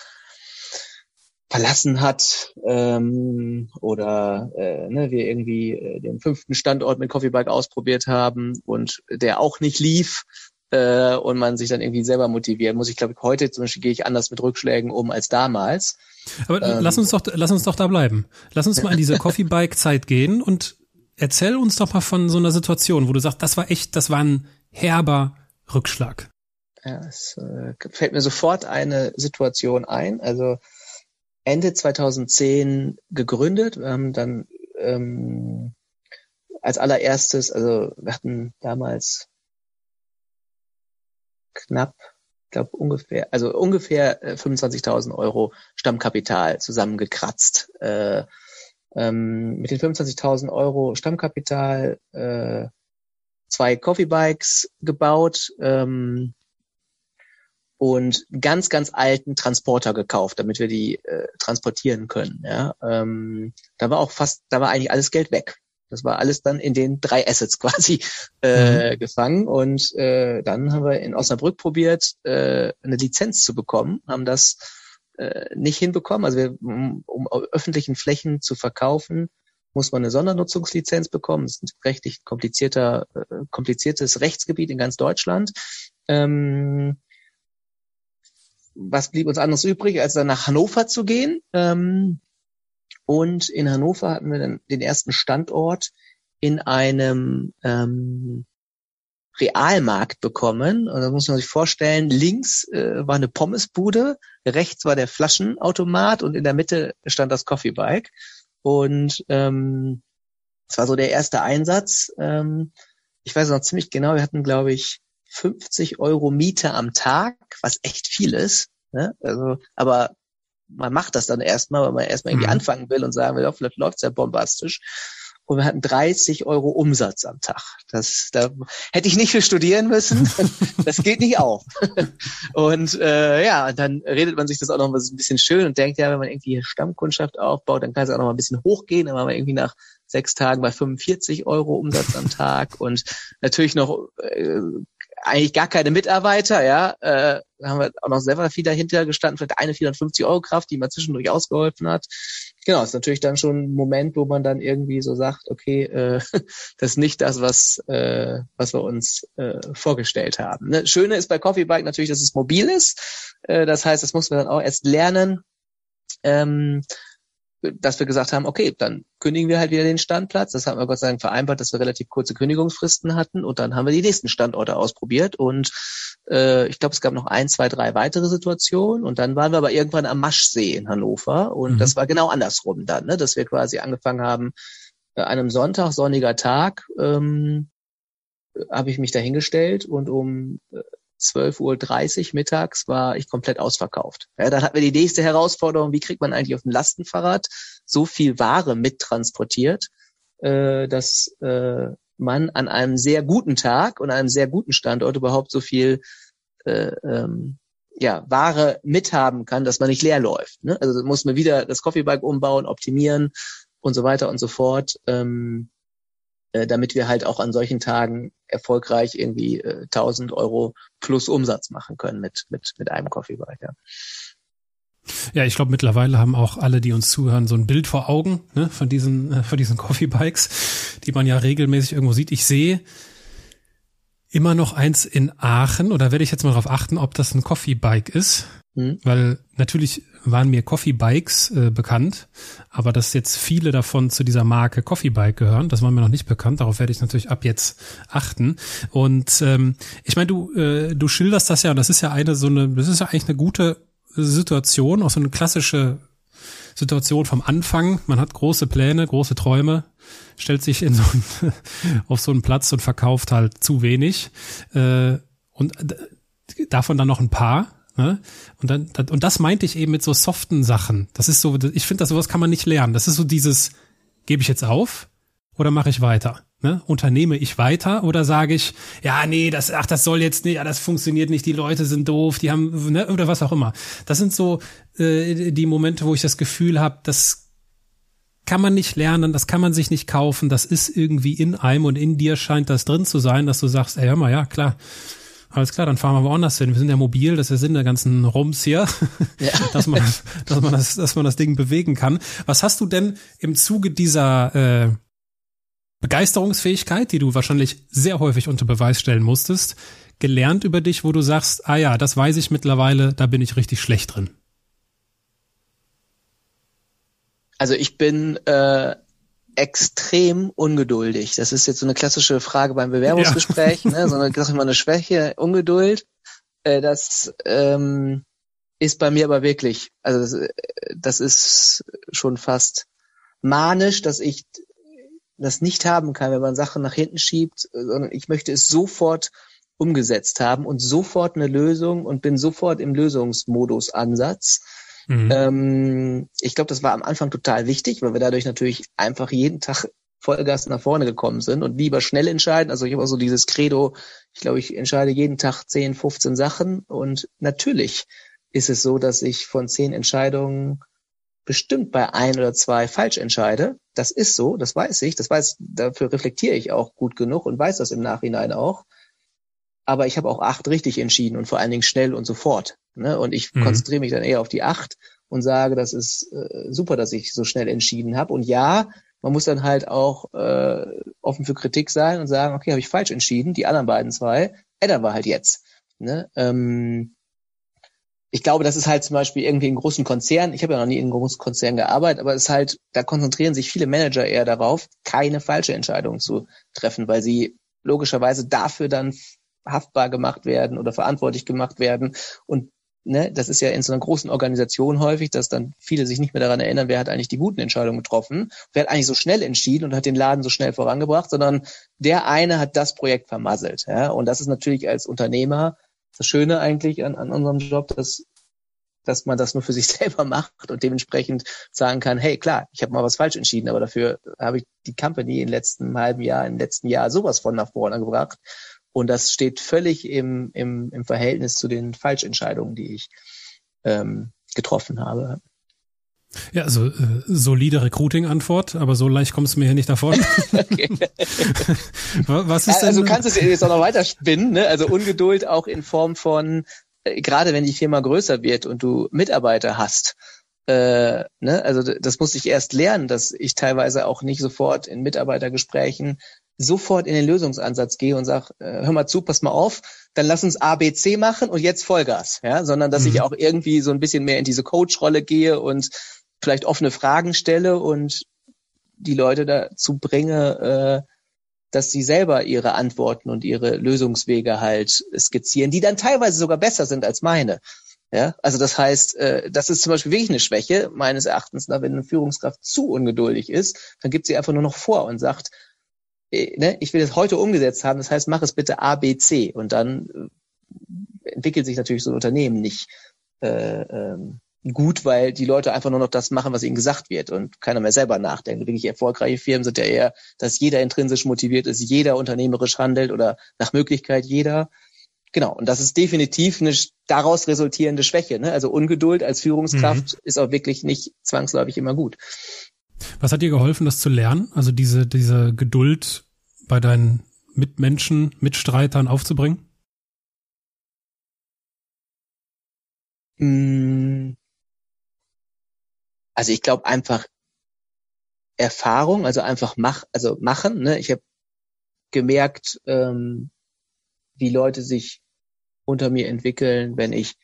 verlassen hat ähm, oder äh, ne, wir irgendwie äh, den fünften Standort mit Coffee Bike ausprobiert haben und der auch nicht lief äh, und man sich dann irgendwie selber motivieren muss. Ich glaube, heute zum Beispiel gehe ich anders mit Rückschlägen um als damals. Aber ähm, lass uns doch, lass uns doch da bleiben. Lass uns mal in diese Coffee Bike Zeit gehen und erzähl uns doch mal von so einer Situation, wo du sagst, das war echt, das war ein herber Rückschlag. Ja, es äh, fällt mir sofort eine Situation ein. Also Ende 2010 gegründet. Wir haben dann ähm, als allererstes, also wir hatten damals knapp, glaube ungefähr, also ungefähr 25.000 äh, Euro Stammkapital zusammengekratzt. Äh, ähm, mit den 25.000 Euro Stammkapital äh, zwei Coffee Bikes gebaut ähm, und ganz, ganz alten Transporter gekauft, damit wir die äh, transportieren können. Ja? Ähm, da war auch fast, da war eigentlich alles Geld weg. Das war alles dann in den drei Assets quasi äh, mhm. gefangen. Und äh, dann haben wir in Osnabrück probiert, äh, eine Lizenz zu bekommen, haben das äh, nicht hinbekommen. Also wir, um, um öffentlichen Flächen zu verkaufen, muss man eine Sondernutzungslizenz bekommen. Das ist ein rechtlich komplizierter, äh, kompliziertes Rechtsgebiet in ganz Deutschland. Ähm, was blieb uns anderes übrig, als dann nach Hannover zu gehen? Ähm, Und in Hannover hatten wir dann den ersten Standort in einem ähm, Realmarkt bekommen. Und da muss man sich vorstellen, links äh, war eine Pommesbude, rechts war der Flaschenautomat und in der Mitte stand das Coffeebike. Und ähm, das war so der erste Einsatz. Ähm, ich weiß noch ziemlich genau, wir hatten, glaube ich, 50 Euro Miete am Tag, was echt viel ist. Ne? Also, aber man macht das dann erstmal, weil man erstmal irgendwie mhm. anfangen will und sagen will, oh, vielleicht läuft's ja bombastisch und wir hatten 30 Euro Umsatz am Tag. Das, da hätte ich nicht für studieren müssen. Das geht nicht auf. Und äh, ja, dann redet man sich das auch noch ein bisschen schön und denkt, ja, wenn man irgendwie Stammkundschaft aufbaut, dann kann es auch noch mal ein bisschen hochgehen. Dann waren wir irgendwie nach sechs Tagen bei 45 Euro Umsatz am Tag und natürlich noch äh, eigentlich gar keine Mitarbeiter, ja, äh, haben wir auch noch selber viel dahinter gestanden, vielleicht eine 450 Euro Kraft, die mal zwischendurch ausgeholfen hat. Genau, ist natürlich dann schon ein Moment, wo man dann irgendwie so sagt, okay, äh, das ist nicht das, was, äh, was wir uns äh, vorgestellt haben. Ne? Schöne ist bei Coffee Bike natürlich, dass es mobil ist. Äh, das heißt, das muss man dann auch erst lernen. Ähm, dass wir gesagt haben, okay, dann kündigen wir halt wieder den Standplatz. Das haben wir Gott sei Dank vereinbart, dass wir relativ kurze Kündigungsfristen hatten und dann haben wir die nächsten Standorte ausprobiert und äh, ich glaube, es gab noch ein, zwei, drei weitere Situationen und dann waren wir aber irgendwann am Maschsee in Hannover und mhm. das war genau andersrum dann, ne? dass wir quasi angefangen haben, äh, einem Sonntag, sonniger Tag, ähm, habe ich mich dahingestellt und um äh, 12.30 Uhr mittags war ich komplett ausverkauft. Ja, dann hatten wir die nächste Herausforderung, wie kriegt man eigentlich auf dem Lastenfahrrad so viel Ware mittransportiert, äh, dass äh, man an einem sehr guten Tag und einem sehr guten Standort überhaupt so viel äh, ähm, ja, Ware mithaben kann, dass man nicht leer läuft. Ne? Also muss man wieder das Coffeebike umbauen, optimieren und so weiter und so fort. Ähm, äh, damit wir halt auch an solchen Tagen erfolgreich irgendwie äh, 1000 Euro plus Umsatz machen können mit, mit, mit einem Coffee-Bike. Ja. Ja, ich glaube, mittlerweile haben auch alle, die uns zuhören, so ein Bild vor Augen ne, von diesen, äh, von diesen Coffee-Bikes, die man ja regelmäßig irgendwo sieht. Ich sehe immer noch eins in Aachen, oder werde ich jetzt mal darauf achten, ob das ein Coffee-Bike ist. Mhm. Weil natürlich waren mir Coffee Bikes äh, bekannt, aber dass jetzt viele davon zu dieser Marke Coffee Bike gehören, das war mir noch nicht bekannt. Darauf werde ich natürlich ab jetzt achten. Und ähm, ich meine, du äh, du schilderst das ja, und das ist ja eine so eine, das ist ja eigentlich eine gute Situation, auch so eine klassische Situation vom Anfang. Man hat große Pläne, große Träume, stellt sich in so ein, auf so einen Platz und verkauft halt zu wenig. Äh, und davon dann noch ein paar Ne? Und dann, und das meinte ich eben mit so soften Sachen. Das ist so, ich finde, das sowas kann man nicht lernen. Das ist so dieses, gebe ich jetzt auf oder mache ich weiter? Ne? Unternehme ich weiter oder sage ich, ja, nee, das, ach, das soll jetzt nicht, ja, das funktioniert nicht, die Leute sind doof, die haben, ne, oder was auch immer. Das sind so äh, die Momente, wo ich das Gefühl habe, das kann man nicht lernen, das kann man sich nicht kaufen, das ist irgendwie in einem und in dir scheint das drin zu sein, dass du sagst, ey, hör mal, ja, klar, alles klar, dann fahren wir woanders hin. Wir sind ja mobil, das ist der Sinn der ganzen Rums hier, ja. dass, man, dass, man das, dass man das Ding bewegen kann. Was hast du denn im Zuge dieser äh, Begeisterungsfähigkeit, die du wahrscheinlich sehr häufig unter Beweis stellen musstest, gelernt über dich, wo du sagst, ah ja, das weiß ich mittlerweile, da bin ich richtig schlecht drin? Also ich bin äh, extrem ungeduldig. Das ist jetzt so eine klassische Frage beim Bewerbungsgespräch, ja. ne? so eine, sag ich mal, eine Schwäche, Ungeduld. Äh, das ähm, ist bei mir aber wirklich, also das, äh, das ist schon fast manisch, dass ich das nicht haben kann, wenn man Sachen nach hinten schiebt, sondern ich möchte es sofort umgesetzt haben und sofort eine Lösung und bin sofort im Lösungsmodus Ansatz. Mhm. Ähm, ich glaube, das war am Anfang total wichtig, weil wir dadurch natürlich einfach jeden Tag Vollgas nach vorne gekommen sind und lieber schnell entscheiden. Also ich habe auch so dieses Credo, ich glaube, ich entscheide jeden Tag 10, 15 Sachen und natürlich ist es so, dass ich von zehn Entscheidungen bestimmt bei ein oder zwei falsch entscheide. Das ist so, das weiß ich, das weiß, dafür reflektiere ich auch gut genug und weiß das im Nachhinein auch aber ich habe auch acht richtig entschieden und vor allen Dingen schnell und sofort. Ne? Und ich mhm. konzentriere mich dann eher auf die acht und sage, das ist äh, super, dass ich so schnell entschieden habe. Und ja, man muss dann halt auch äh, offen für Kritik sein und sagen, okay, habe ich falsch entschieden, die anderen beiden zwei, ändern wir halt jetzt. Ne? Ähm, ich glaube, das ist halt zum Beispiel irgendwie in großen Konzernen, ich habe ja noch nie in großen Konzernen gearbeitet, aber es ist halt, da konzentrieren sich viele Manager eher darauf, keine falsche Entscheidung zu treffen, weil sie logischerweise dafür dann haftbar gemacht werden oder verantwortlich gemacht werden. Und ne, das ist ja in so einer großen Organisation häufig, dass dann viele sich nicht mehr daran erinnern, wer hat eigentlich die guten Entscheidungen getroffen, wer hat eigentlich so schnell entschieden und hat den Laden so schnell vorangebracht, sondern der eine hat das Projekt vermasselt. Ja? Und das ist natürlich als Unternehmer das Schöne eigentlich an, an unserem Job, dass dass man das nur für sich selber macht und dementsprechend sagen kann, hey, klar, ich habe mal was falsch entschieden, aber dafür habe ich die Company im letzten halben Jahr, im letzten Jahr sowas von nach vorne gebracht. Und das steht völlig im, im, im Verhältnis zu den Falschentscheidungen, die ich ähm, getroffen habe. Ja, also äh, solide Recruiting-Antwort, aber so leicht kommst du mir hier nicht davon. Was ist denn? Also kannst du es jetzt auch noch weiter spinnen, ne? Also Ungeduld auch in Form von, äh, gerade wenn die Firma größer wird und du Mitarbeiter hast, äh, ne? also das musste ich erst lernen, dass ich teilweise auch nicht sofort in Mitarbeitergesprächen sofort in den Lösungsansatz gehe und sage, äh, hör mal zu, pass mal auf, dann lass uns A, B, C machen und jetzt Vollgas, ja, sondern dass mhm. ich auch irgendwie so ein bisschen mehr in diese Coach-Rolle gehe und vielleicht offene Fragen stelle und die Leute dazu bringe, äh, dass sie selber ihre Antworten und ihre Lösungswege halt skizzieren, die dann teilweise sogar besser sind als meine. Ja, also das heißt, äh, das ist zum Beispiel wirklich eine Schwäche meines Erachtens, wenn eine Führungskraft zu ungeduldig ist, dann gibt sie einfach nur noch vor und sagt, ne, ich will es heute umgesetzt haben, das heißt, mach es bitte A, B, C und dann äh, entwickelt sich natürlich so ein Unternehmen nicht äh, ähm, gut, weil die Leute einfach nur noch das machen, was ihnen gesagt wird und keiner mehr selber nachdenkt. Wirklich erfolgreiche Firmen sind ja eher, dass jeder intrinsisch motiviert ist, jeder unternehmerisch handelt oder nach Möglichkeit jeder. Genau, und das ist definitiv eine daraus resultierende Schwäche. Ne? Also Ungeduld als Führungskraft mhm. ist auch wirklich nicht zwangsläufig immer gut. Was hat dir geholfen, das zu lernen? Also diese, diese Geduld bei deinen Mitmenschen, Mitstreitern aufzubringen? Mm. Also ich glaube einfach Erfahrung, also einfach mach, also machen. Ne? Ich habe gemerkt, ähm, wie Leute sich unter mir entwickeln, wenn ich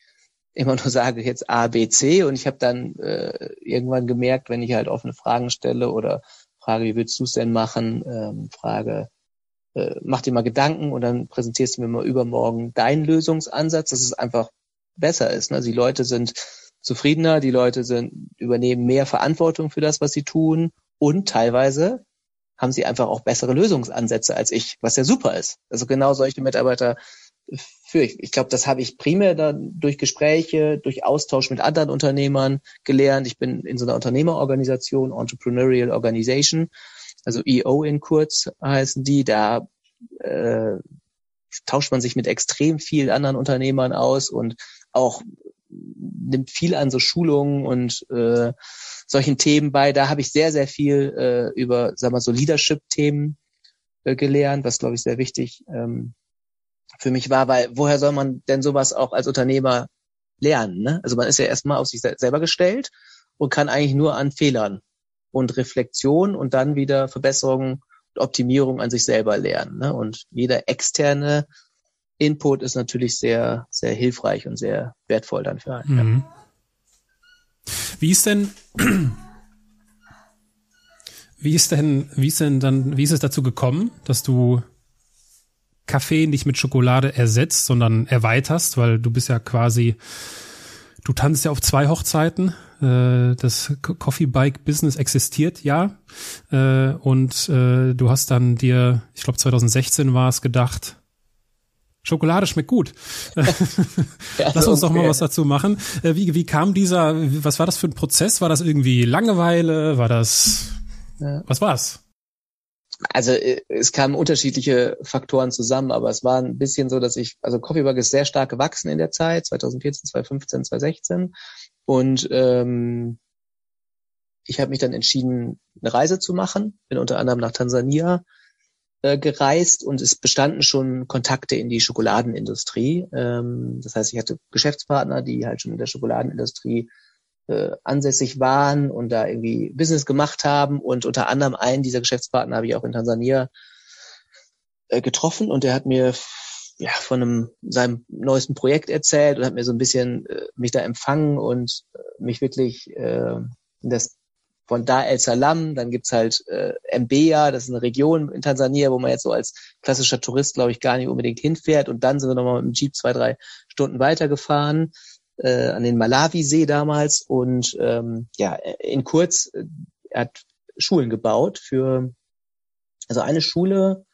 immer nur sage jetzt A, B, C und ich habe dann äh, irgendwann gemerkt, wenn ich halt offene Fragen stelle oder frage, wie willst du es denn machen, ähm, frage, äh, mach dir mal Gedanken und dann präsentierst du mir mal übermorgen deinen Lösungsansatz, dass es einfach besser ist. Ne? Also die Leute sind zufriedener, die Leute sind, übernehmen mehr Verantwortung für das, was sie tun und teilweise haben sie einfach auch bessere Lösungsansätze als ich, was ja super ist. Also genau solche Mitarbeiter führe ich. Glaube, das habe ich primär dann durch Gespräche, durch Austausch mit anderen Unternehmern gelernt. Ich bin in so einer Unternehmerorganisation, Entrepreneurial Organization, also EO in kurz heißen die. Da äh, tauscht man sich mit extrem vielen anderen Unternehmern aus und auch nimmt viel an so Schulungen und äh, solchen Themen bei. Da habe ich sehr, sehr viel äh, über, sag mal, so Leadership-Themen äh, gelernt, was, glaube ich, sehr wichtig ähm, für mich war, weil woher soll man denn sowas auch als Unternehmer lernen? Ne? Also man ist ja erstmal auf sich selber gestellt und kann eigentlich nur an Fehlern und Reflexion und dann wieder Verbesserungen und Optimierung an sich selber lernen. Ne? Und jeder externe Input ist natürlich sehr, sehr hilfreich und sehr wertvoll dann für einen. Mhm. Ja. Wie ist denn, wie ist denn, wie ist denn dann, wie ist es dazu gekommen, dass du Kaffee nicht mit Schokolade ersetzt, sondern erweiterst, weil du bist ja quasi, du tanzt ja auf zwei Hochzeiten. Äh, das Coffee Bike Business existiert ja. Äh, und äh, du hast dann dir, ich glaube 2016 war es gedacht, Schokolade schmeckt gut. Lass uns doch mal was dazu machen. Wie, wie kam dieser, was war das für ein Prozess? War das irgendwie Langeweile? War das, was war's? Also äh, es kamen unterschiedliche Faktoren zusammen, aber es war ein bisschen so, dass ich, also Coffeebug ist sehr stark gewachsen in der Zeit, 2014, 2015, 2016. Und ähm, ich habe mich dann entschieden, eine Reise zu machen, bin unter anderem nach Tansania äh, gereist und es bestanden schon Kontakte in die Schokoladenindustrie. Ähm, das heißt, ich hatte Geschäftspartner, die halt schon in der Schokoladenindustrie äh, ansässig waren und da irgendwie Business gemacht haben. Und unter anderem einen dieser Geschäftspartner habe ich auch in Tansania äh, getroffen und der hat mir ja, von einem, seinem neuesten Projekt erzählt und hat mir so ein bisschen äh, mich da empfangen und äh, mich wirklich äh, das von Dar el Salam, dann gibt's halt äh, Mbeya, das ist eine Region in Tansania, wo man jetzt so als klassischer Tourist, glaube ich, gar nicht unbedingt hinfährt. Und dann sind wir nochmal mit dem Jeep zwei, drei Stunden weitergefahren äh, an den Malawi-See damals. Und ähm, ja, in kurz, äh, er hat Schulen gebaut für, also eine Schule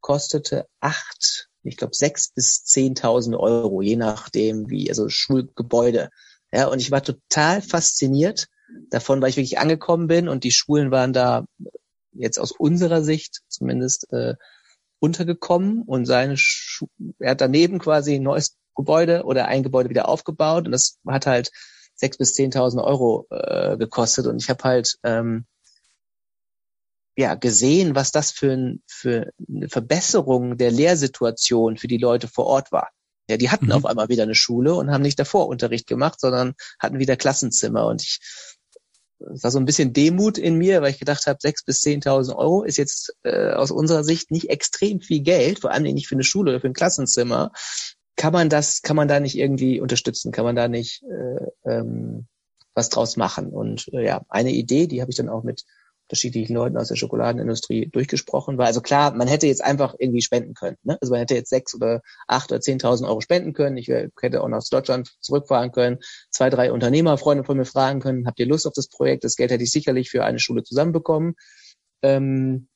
kostete acht, ich glaube sechs bis zehntausend Euro, je nachdem wie, also Schulgebäude. Ja, und ich war total fasziniert davon, weil ich wirklich angekommen bin und die Schulen waren da jetzt aus unserer Sicht zumindest äh, untergekommen und seine Schu er hat daneben quasi ein neues Gebäude oder ein Gebäude wieder aufgebaut und das hat halt sechs bis zehntausend Euro äh, gekostet und ich habe halt ähm, ja gesehen, was das für, ein, für eine Verbesserung der Lehrsituation für die Leute vor Ort war. Ja, die hatten mhm. auf einmal wieder eine Schule und haben nicht davor Unterricht gemacht, sondern hatten wieder Klassenzimmer. Und ich es war so ein bisschen Demut in mir, weil ich gedacht habe, sechs bis zehntausend Euro ist jetzt äh, aus unserer Sicht nicht extrem viel Geld, vor allem nicht für eine Schule oder für ein Klassenzimmer. Kann man das, kann man da nicht irgendwie unterstützen? Kann man da nicht äh, ähm, was draus machen? Und äh, ja, eine Idee, die habe ich dann auch mit unterschiedlichen Leuten aus der Schokoladenindustrie durchgesprochen war. Also klar, man hätte jetzt einfach irgendwie spenden können. Ne? Also man hätte jetzt sechs oder acht oder zehntausend Euro spenden können. Ich hätte auch nach Deutschland zurückfahren können, zwei, drei Unternehmerfreunde von mir fragen können, habt ihr Lust auf das Projekt? Das Geld hätte ich sicherlich für eine Schule zusammenbekommen. Ähm,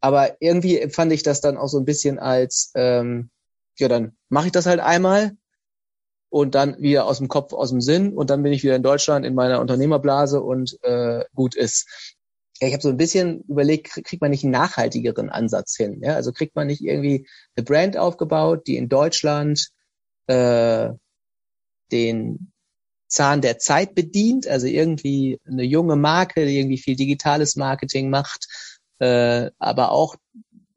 aber irgendwie empfand ich das dann auch so ein bisschen als, ähm, ja, dann mache ich das halt einmal und dann wieder aus dem Kopf, aus dem Sinn und dann bin ich wieder in Deutschland in meiner Unternehmerblase und äh, gut ist ja, ich habe so ein bisschen überlegt, kriegt man nicht einen nachhaltigeren Ansatz hin? Ja? Also kriegt man nicht irgendwie eine Brand aufgebaut, die in Deutschland äh, den Zahn der Zeit bedient, also irgendwie eine junge Marke, die irgendwie viel digitales Marketing macht, äh, aber auch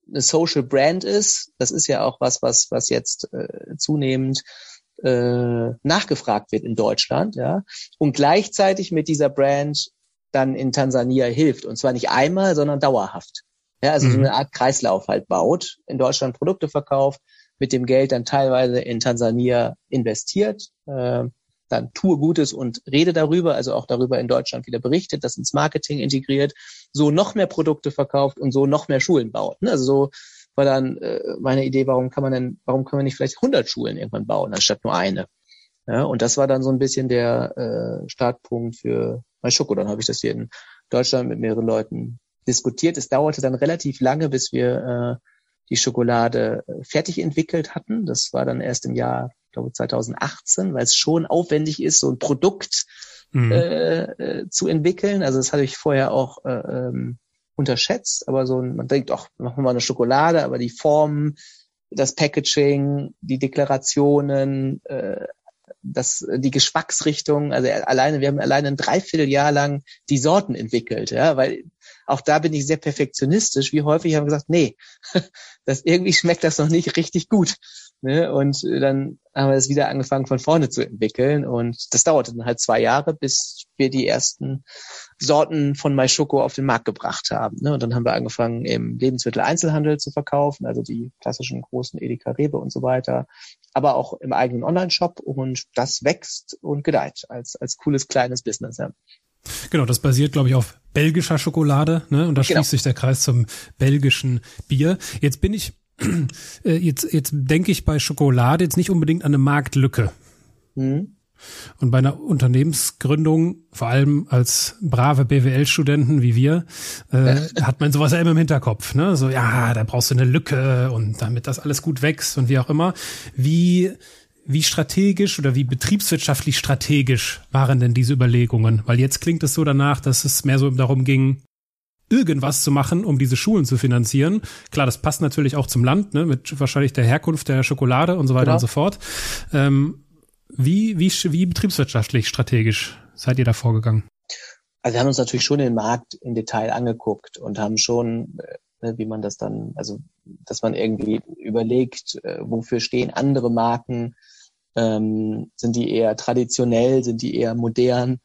eine Social Brand ist. Das ist ja auch was, was, was jetzt äh, zunehmend äh, nachgefragt wird in Deutschland, ja. Und gleichzeitig mit dieser Brand dann in Tansania hilft. Und zwar nicht einmal, sondern dauerhaft. Ja, also mhm. so eine Art Kreislauf halt baut, in Deutschland Produkte verkauft, mit dem Geld dann teilweise in Tansania investiert, äh, dann tue Gutes und rede darüber, also auch darüber in Deutschland wieder berichtet, das ins Marketing integriert, so noch mehr Produkte verkauft und so noch mehr Schulen baut. Ne? Also so war dann äh, meine Idee, warum kann man denn, warum können wir nicht vielleicht 100 Schulen irgendwann bauen, anstatt nur eine? Ja, und das war dann so ein bisschen der äh, Startpunkt für mein Schoko. Dann habe ich das hier in Deutschland mit mehreren Leuten diskutiert. Es dauerte dann relativ lange, bis wir äh, die Schokolade äh, fertig entwickelt hatten. Das war dann erst im Jahr, glaube 2018, weil es schon aufwendig ist, so ein Produkt mhm. äh, äh, zu entwickeln. Also das hatte ich vorher auch äh, ähm, unterschätzt, aber so ein, man denkt, ach, machen wir mal eine Schokolade, aber die Formen, das Packaging, die Deklarationen, äh, das, die Geschmacksrichtung, also alleine, wir haben alleine ein Dreivierteljahr lang die Sorten entwickelt, ja, weil auch da bin ich sehr perfektionistisch. Wie häufig haben wir gesagt, nee, das irgendwie schmeckt das noch nicht richtig gut. Ne? Und dann haben wir das wieder angefangen von vorne zu entwickeln. Und das dauerte dann halt zwei Jahre, bis wir die ersten Sorten von MySchoco auf den Markt gebracht haben. Ne? Und dann haben wir angefangen, im Lebensmitteleinzelhandel zu verkaufen, also die klassischen großen Edeka Rewe und so weiter, aber auch im eigenen Online-Shop. Und das wächst und gedeiht als, als cooles kleines Business. Ja. Genau, das basiert, glaube ich, auf belgischer Schokolade, ne? Und da genau. schließt sich der Kreis zum belgischen Bier. Jetzt bin ich äh, jetzt, jetzt denke ich bei Schokolade jetzt nicht unbedingt an eine Marktlücke. Mhm. Und bei einer Unternehmensgründung, vor allem als brave BWL-Studenten wie wir, äh, hat man sowas ja immer im Hinterkopf. Ne? So, ja, da brauchst du eine Lücke und damit das alles gut wächst und wie auch immer. Wie, wie strategisch oder wie betriebswirtschaftlich strategisch waren denn diese Überlegungen? Weil jetzt klingt es so danach, dass es mehr so darum ging, irgendwas zu machen, um diese Schulen zu finanzieren. Klar, das passt natürlich auch zum Land, ne, mit wahrscheinlich der Herkunft der Schokolade und so weiter genau. und so fort. Ähm, wie, wie, wie betriebswirtschaftlich strategisch seid ihr da vorgegangen? Also wir haben uns natürlich schon den Markt im Detail angeguckt und haben schon, äh, wie man das dann, also dass man irgendwie überlegt, äh, wofür stehen andere Marken, ähm, sind die eher traditionell, sind die eher modern,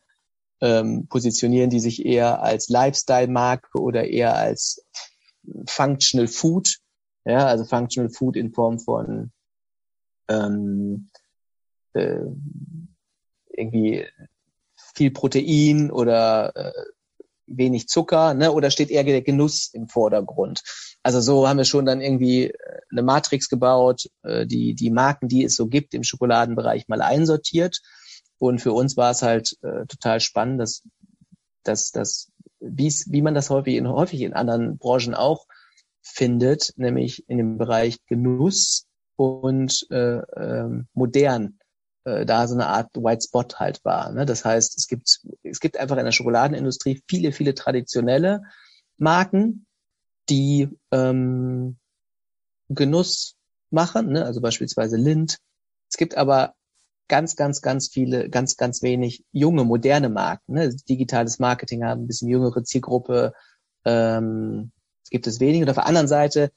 ähm, positionieren die sich eher als Lifestyle-Marke oder eher als Functional Food. Ja, also Functional Food in Form von ähm, äh, irgendwie viel Protein oder äh, wenig Zucker, ne? Oder steht eher der Genuss im Vordergrund? Also so haben wir schon dann irgendwie äh, eine Matrix gebaut, äh, die die Marken, die es so gibt im Schokoladenbereich mal einsortiert. Und für uns war es halt äh, total spannend, dass dass dass wie man das häufig in häufig in anderen Branchen auch findet, nämlich in dem Bereich Genuss und äh, äh, modern äh, da so eine Art White Spot halt war. Ne? Das heißt, es gibt, es gibt einfach in der Schokoladenindustrie viele, viele traditionelle Marken, die ähm, Genuss machen, ne? also beispielsweise Lind. Es gibt aber ganz, ganz, ganz viele, ganz, ganz wenig junge, moderne Marken. Ne? Digitales Marketing haben ein bisschen jüngere Zielgruppe. Ähm, gibt es wenig. Und auf der anderen Seite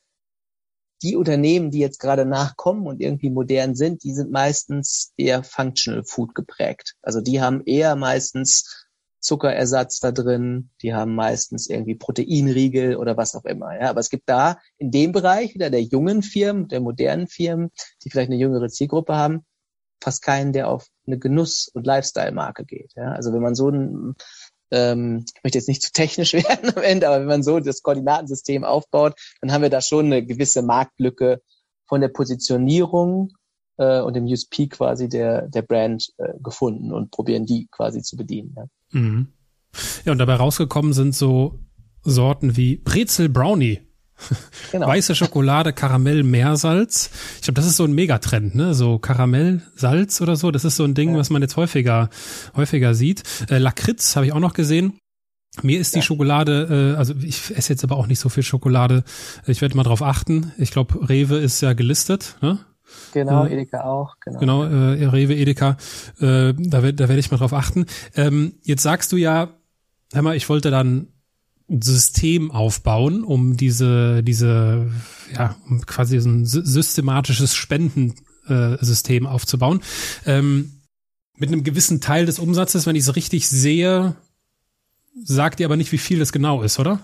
die Unternehmen, die jetzt gerade nachkommen und irgendwie modern sind, die sind meistens eher Functional Food geprägt. Also die haben eher meistens Zuckerersatz da drin, die haben meistens irgendwie Proteinriegel oder was auch immer. Ja, aber es gibt da in dem Bereich wieder der jungen Firmen, der modernen Firmen, die vielleicht eine jüngere Zielgruppe haben, fast keinen, der auf eine Genuss- und Lifestyle-Marke geht. Ja, also wenn man so ein ähm, ich möchte jetzt nicht zu technisch werden am Ende, aber wenn man so das Koordinatensystem aufbaut, dann haben wir da schon eine gewisse Marktlücke von der Positionierung äh, und dem USP quasi der, der Brand äh, gefunden und probieren die quasi zu bedienen. Ja. Mhm. ja, und dabei rausgekommen sind so Sorten wie Brezel Brownie Genau. Weiße Schokolade, Karamell, Meersalz. Ich glaube, das ist so ein Megatrend, ne? So Karamell, Salz oder so. Das ist so ein Ding, ja. was man jetzt häufiger, häufiger sieht. Äh, Lakritz habe ich auch noch gesehen. Mir ist die Schokolade, äh, also ich esse jetzt aber auch nicht so viel Schokolade. Ich werde mal drauf achten. Ich glaube, Rewe ist ja gelistet, ne? Genau, äh, Edeka auch. Genau, genau äh, Rewe, Edeka. Äh, da, da werde ich mal drauf achten. Ähm, jetzt sagst du ja, hör mal, ich wollte dann System aufbauen, um diese, diese, ja, um quasi so ein systematisches Spendensystem aufzubauen. Ähm, mit einem gewissen Teil des Umsatzes, wenn ich es richtig sehe, sagt ihr aber nicht, wie viel das genau ist, oder?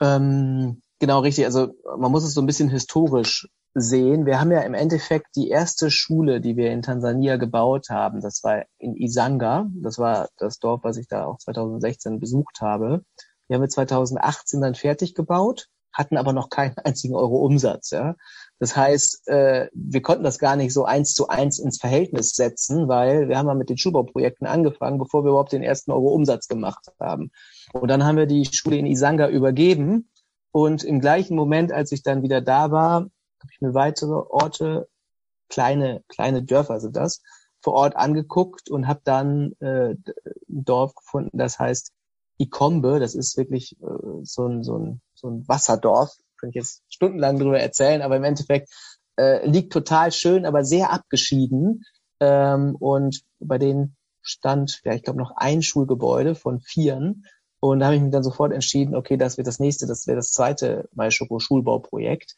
Ähm, genau, richtig. Also man muss es so ein bisschen historisch sehen. Wir haben ja im Endeffekt die erste Schule, die wir in Tansania gebaut haben, das war in Isanga. Das war das Dorf, was ich da auch 2016 besucht habe. Die haben wir 2018 dann fertig gebaut, hatten aber noch keinen einzigen Euro Umsatz. Ja. Das heißt, äh, wir konnten das gar nicht so eins zu eins ins Verhältnis setzen, weil wir haben ja mit den Schulbauprojekten angefangen, bevor wir überhaupt den ersten Euro Umsatz gemacht haben. Und dann haben wir die Schule in Isanga übergeben und im gleichen Moment, als ich dann wieder da war, habe ich mir weitere Orte, kleine kleine Dörfer sind das, vor Ort angeguckt und habe dann äh, ein Dorf gefunden, das heißt Ikombe, das ist wirklich äh, so, ein, so, ein, so ein Wasserdorf, könnte ich jetzt stundenlang drüber erzählen, aber im Endeffekt äh, liegt total schön, aber sehr abgeschieden. Ähm, und bei denen stand, ja, ich glaube, noch ein Schulgebäude von vieren. Und da habe ich mich dann sofort entschieden, okay, das wird das nächste, das wäre das zweite MySchoco Schulbauprojekt.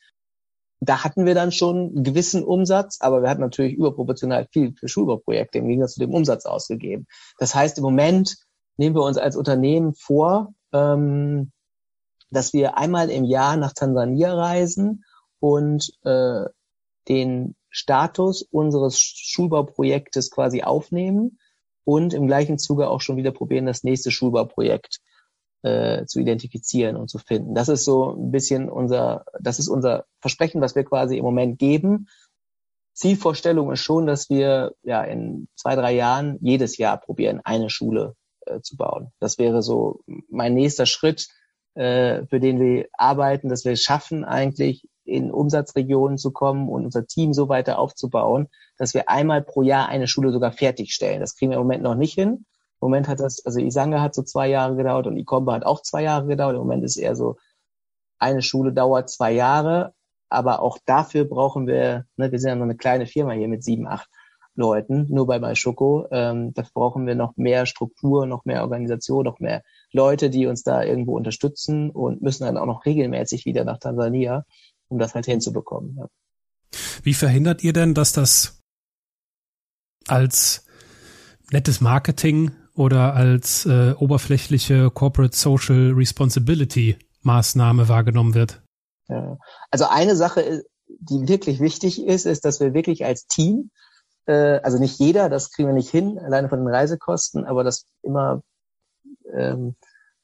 Da hatten wir dann schon einen gewissen Umsatz, aber wir hatten natürlich überproportional viel für Schulbauprojekte im Gegensatz zu dem Umsatz ausgegeben. Das heißt, im Moment nehmen wir uns als Unternehmen vor, ähm, dass wir einmal im Jahr nach Tansania reisen und äh, den Status unseres Schulbauprojektes quasi aufnehmen und im gleichen Zuge auch schon wieder probieren, das nächste Schulbauprojekt äh, zu identifizieren und zu finden. Das ist so ein bisschen unser, das ist unser Versprechen, was wir quasi im Moment geben. Zielvorstellung ist schon, dass wir ja in zwei, drei Jahren jedes Jahr probieren, eine Schule äh, zu bauen. Das wäre so mein nächster Schritt, äh, für den wir arbeiten, dass wir es schaffen, eigentlich in Umsatzregionen zu kommen und unser Team so weiter aufzubauen, dass wir einmal pro Jahr eine Schule sogar fertigstellen. Das kriegen wir im Moment noch nicht hin. Im Moment hat das, also Isanga hat so zwei Jahre gedauert und Ikomba hat auch zwei Jahre gedauert. Im Moment ist eher so, eine Schule dauert zwei Jahre, aber auch dafür brauchen wir, ne, wir sind ja noch eine kleine Firma hier mit sieben, acht Leuten, nur bei MySchoco. Ähm, da brauchen wir noch mehr Struktur, noch mehr Organisation, noch mehr Leute, die uns da irgendwo unterstützen und müssen dann auch noch regelmäßig wieder nach Tansania, um das halt hinzubekommen. Ja. Wie verhindert ihr denn, dass das als nettes Marketing oder als äh, oberflächliche Corporate Social Responsibility Maßnahme wahrgenommen wird? Ja. Also eine Sache die wirklich wichtig ist, ist, dass wir wirklich als Team, äh, also nicht jeder, das kriegen wir nicht hin, alleine von den Reisekosten, aber dass immer ähm,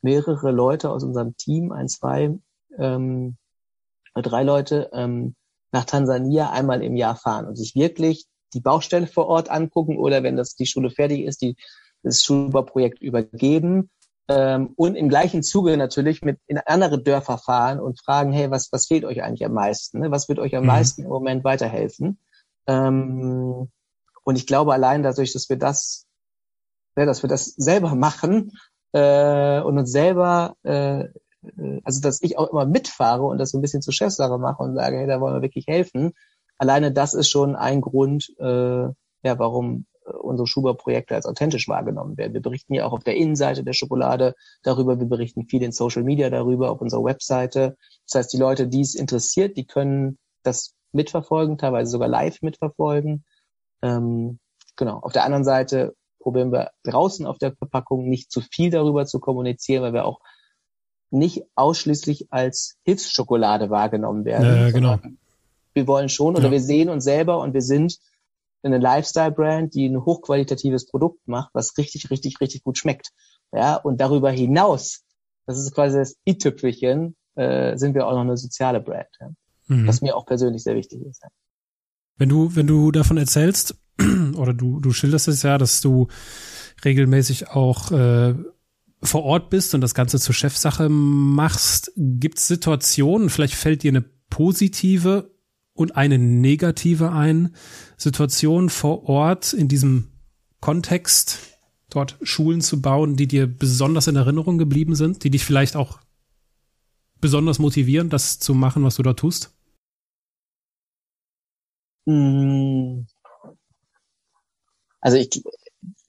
mehrere Leute aus unserem Team, ein, zwei, ähm, drei Leute, ähm, nach Tansania einmal im Jahr fahren und sich wirklich die Baustelle vor Ort angucken oder wenn das die Schule fertig ist, die, das Schulbauprojekt übergeben ähm, und im gleichen Zuge natürlich mit in andere Dörfer fahren und fragen, hey, was, was fehlt euch eigentlich am meisten? Ne? Was wird euch am mhm. meisten im Moment weiterhelfen? Ähm, und ich glaube allein dadurch, dass wir das, ja, dass wir das selber machen äh, und uns selber äh, also dass ich auch immer mitfahre und das so ein bisschen zur Chefsache mache und sage, hey, da wollen wir wirklich helfen. Alleine das ist schon ein Grund, äh, ja, warum unsere Schuber-Projekte als authentisch wahrgenommen werden. Wir berichten ja auch auf der Innenseite der Schokolade darüber, wir berichten viel in Social Media darüber, auf unserer Webseite. Das heißt, die Leute, die es interessiert, die können das mitverfolgen, teilweise sogar live mitverfolgen. Ähm, genau. Auf der anderen Seite probieren wir draußen auf der Verpackung nicht zu viel darüber zu kommunizieren, weil wir auch nicht ausschließlich als Hilfsschokolade wahrgenommen werden. Äh, genau. Wir wollen schon oder ja. wir sehen uns selber und wir sind eine Lifestyle-Brand, die ein hochqualitatives Produkt macht, was richtig, richtig, richtig gut schmeckt. Ja, und darüber hinaus, das ist quasi das i-Tüpfelchen, äh, sind wir auch noch eine soziale Brand, ja? mhm. was mir auch persönlich sehr wichtig ist. Ja. Wenn du, wenn du davon erzählst, oder du, du schilderst es ja, dass du regelmäßig auch äh, vor Ort bist und das Ganze zur Chefsache machst, gibt es Situationen, vielleicht fällt dir eine positive und eine negative ein, Situation vor Ort in diesem Kontext, dort Schulen zu bauen, die dir besonders in Erinnerung geblieben sind, die dich vielleicht auch besonders motivieren, das zu machen, was du da tust? Hm. Also ich,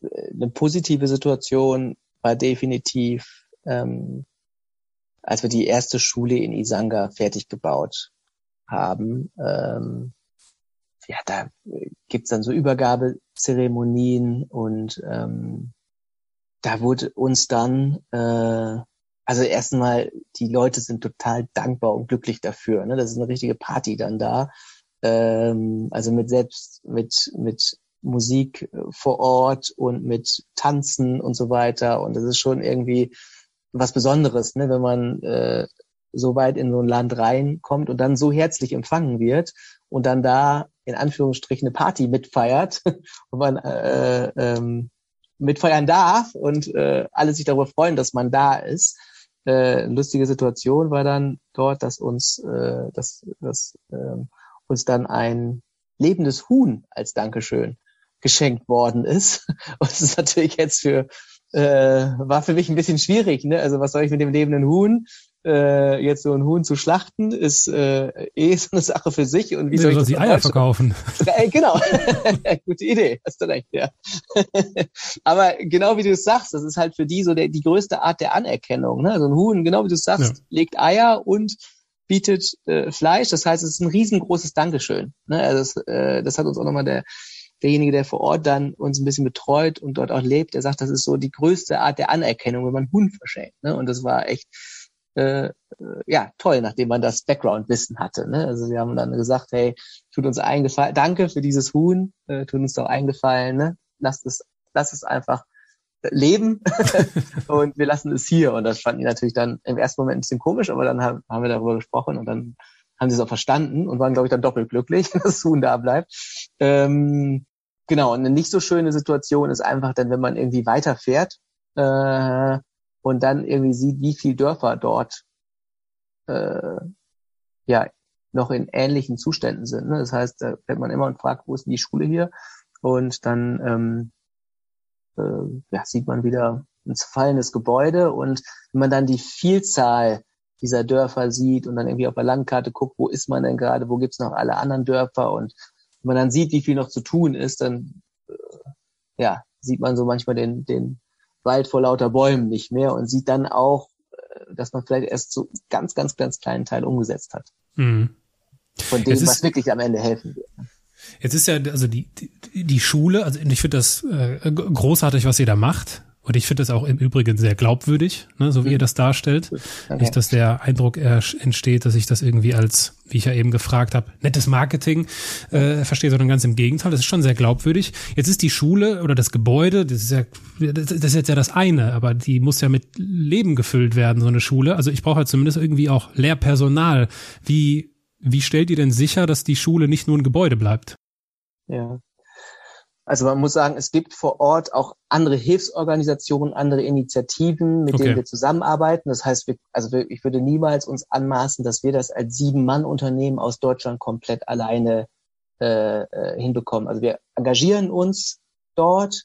eine positive Situation war definitiv, ähm, als wir die erste Schule in Isanga fertig gebaut haben, ähm, ja, da gibt's dann so Übergabezeremonien und ähm, da wurde uns dann, äh, also erstmal, die Leute sind total dankbar und glücklich dafür. Ne? Das ist eine richtige Party dann da. Ähm, also mit selbst, mit, mit Musik äh, vor Ort und mit Tanzen und so weiter. Und das ist schon irgendwie was Besonderes, ne, wenn man äh, so weit in so ein Land reinkommt und dann so herzlich empfangen wird und dann da in Anführungsstrichen eine Party mitfeiert und man äh, ähm, mitfeiern darf und äh, alle sich darüber freuen, dass man da ist. Äh, lustige Situation war dann dort, dass uns, äh, dass, dass äh, uns dann ein lebendes Huhn als Dankeschön geschenkt worden ist. Und es ist natürlich jetzt für, äh, war für mich ein bisschen schwierig. Ne? Also was soll ich mit dem lebenden Huhn? Äh, jetzt so ein Huhn zu schlachten, ist äh, eh so eine Sache für sich. Und wie soll ich das die Eier verkaufen? Äh, genau, gute Idee, hast du recht, ja. Aber genau wie du es sagst, das ist halt für die so der, die größte Art der Anerkennung. Ne? Also ein Huhn, genau wie du es sagst, ja. legt Eier und bietet äh, Fleisch. Das heißt, es ist ein riesengroßes Dankeschön. Ne? Also das, äh, das hat uns auch nochmal der derjenige, der vor Ort dann uns ein bisschen betreut und dort auch lebt, der sagt, das ist so die größte Art der Anerkennung, wenn man Hund verschenkt. Ne? Und das war echt äh, äh, ja toll, nachdem man das Background-Wissen hatte. Ne? Also sie haben dann gesagt, hey, tut uns eingefallen, danke für dieses Huhn, äh, tut uns doch eingefallen, ne? lasst es, lasst es einfach leben und wir lassen es hier. Und das fanden die natürlich dann im ersten Moment ein bisschen komisch, aber dann haben, haben wir darüber gesprochen und dann haben sie es auch verstanden und waren, glaube ich, dann doppelt glücklich, dass das Huhn da bleibt. Ähm, Genau, und eine nicht so schöne Situation ist einfach dann, wenn man irgendwie weiterfährt äh, und dann irgendwie sieht, wie viele Dörfer dort äh, ja noch in ähnlichen Zuständen sind. Ne? Das heißt, da fährt man immer und fragt, wo ist denn die Schule hier? Und dann ähm, äh, ja, sieht man wieder ein zerfallenes Gebäude und wenn man dann die Vielzahl dieser Dörfer sieht und dann irgendwie auf der Landkarte guckt, wo ist man denn gerade, wo gibt's noch alle anderen Dörfer und wenn man dann sieht, wie viel noch zu tun ist, dann äh, ja, sieht man so manchmal den, den Wald vor lauter Bäumen nicht mehr und sieht dann auch, äh, dass man vielleicht erst so ganz, ganz, ganz kleinen Teil umgesetzt hat. Mhm. Von dem, was wirklich am Ende helfen wird. Jetzt ist ja also die, die, die Schule, also ich finde das äh, großartig, was ihr da macht. Und ich finde das auch im Übrigen sehr glaubwürdig, ne, so wie mhm. ihr das darstellt. Okay. Nicht, dass der Eindruck entsteht, dass ich das irgendwie als, wie ich ja eben gefragt habe, nettes Marketing äh, verstehe, sondern ganz im Gegenteil. Das ist schon sehr glaubwürdig. Jetzt ist die Schule oder das Gebäude, das ist ja, das ist jetzt ja das eine, aber die muss ja mit Leben gefüllt werden, so eine Schule. Also ich brauche halt zumindest irgendwie auch Lehrpersonal. Wie, wie stellt ihr denn sicher, dass die Schule nicht nur ein Gebäude bleibt? Ja, also man muss sagen, es gibt vor Ort auch andere Hilfsorganisationen, andere Initiativen, mit okay. denen wir zusammenarbeiten. Das heißt, wir, also wir, ich würde niemals uns anmaßen, dass wir das als Sieben-Mann-Unternehmen aus Deutschland komplett alleine äh, äh, hinbekommen. Also wir engagieren uns dort,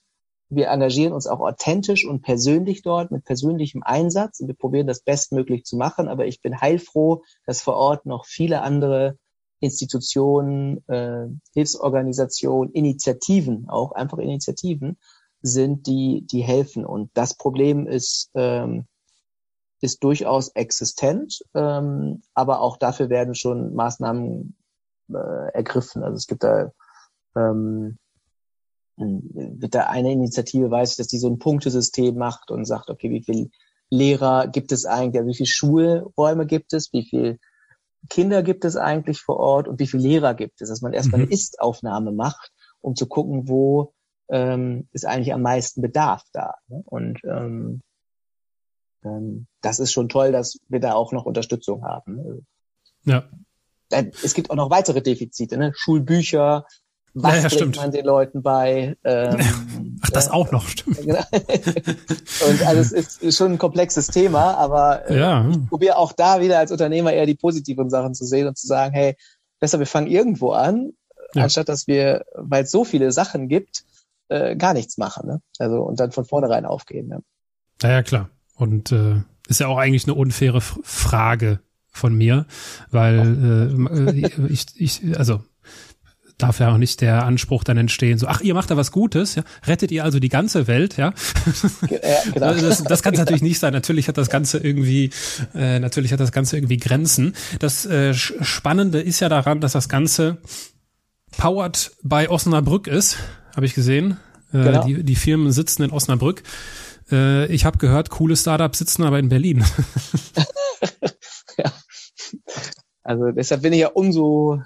wir engagieren uns auch authentisch und persönlich dort mit persönlichem Einsatz und wir probieren das bestmöglich zu machen. Aber ich bin heilfroh, dass vor Ort noch viele andere Institutionen, äh, Hilfsorganisationen, Initiativen, auch einfach Initiativen sind, die, die helfen. Und das Problem ist, ähm, ist durchaus existent, ähm, aber auch dafür werden schon Maßnahmen äh, ergriffen. Also es gibt da ähm, wird da eine Initiative, weiß ich, dass die so ein Punktesystem macht und sagt, okay, wie viel Lehrer gibt es eigentlich, also wie viele Schulräume gibt es, wie viel Kinder gibt es eigentlich vor Ort und wie viele Lehrer gibt es, dass man erstmal mhm. eine Ist-Aufnahme macht, um zu gucken, wo ähm, ist eigentlich am meisten Bedarf da. Ne? Und ähm, ähm, das ist schon toll, dass wir da auch noch Unterstützung haben. Ne? Ja. Es gibt auch noch weitere Defizite, ne? Schulbücher, was ja, bringt man den Leuten bei? Ähm, Ach, das ja, auch noch, stimmt. Genau. und also es ist schon ein komplexes Thema, aber äh, ja. ich probiere auch da wieder als Unternehmer eher die positiven Sachen zu sehen und zu sagen, hey, besser wir fangen irgendwo an, ja. anstatt dass wir, weil es so viele Sachen gibt, äh, gar nichts machen. Ne? Also und dann von vornherein aufgehen. Ne? Ja, ja klar. Und äh, ist ja auch eigentlich eine unfaire Frage von mir, weil äh, ich, ich, also darf ja auch nicht der Anspruch dann entstehen, so, ach, ihr macht da was Gutes, ja, rettet ihr also die ganze Welt, ja. ja genau. das, das kann es natürlich nicht sein. Natürlich hat das Ganze irgendwie, äh, natürlich hat das Ganze irgendwie Grenzen. Das äh, Spannende ist ja daran, dass das Ganze powered bei Osnabrück ist, habe ich gesehen. Äh, genau. die, die Firmen sitzen in Osnabrück. Äh, ich habe gehört, coole Startups sitzen aber in Berlin. ja. Also deshalb bin ich ja umso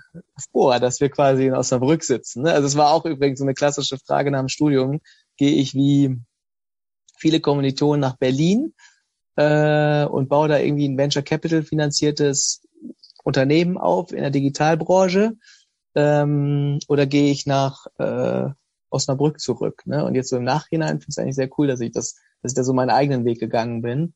froher, dass wir quasi in Osnabrück sitzen. Ne? Also es war auch übrigens so eine klassische Frage nach dem Studium. Gehe ich wie viele Kommilitonen nach Berlin äh, und baue da irgendwie ein Venture Capital finanziertes Unternehmen auf in der Digitalbranche ähm, oder gehe ich nach äh, Osnabrück zurück? Ne? Und jetzt so im Nachhinein finde ich es eigentlich sehr cool, dass ich das, dass ich da so meinen eigenen Weg gegangen bin.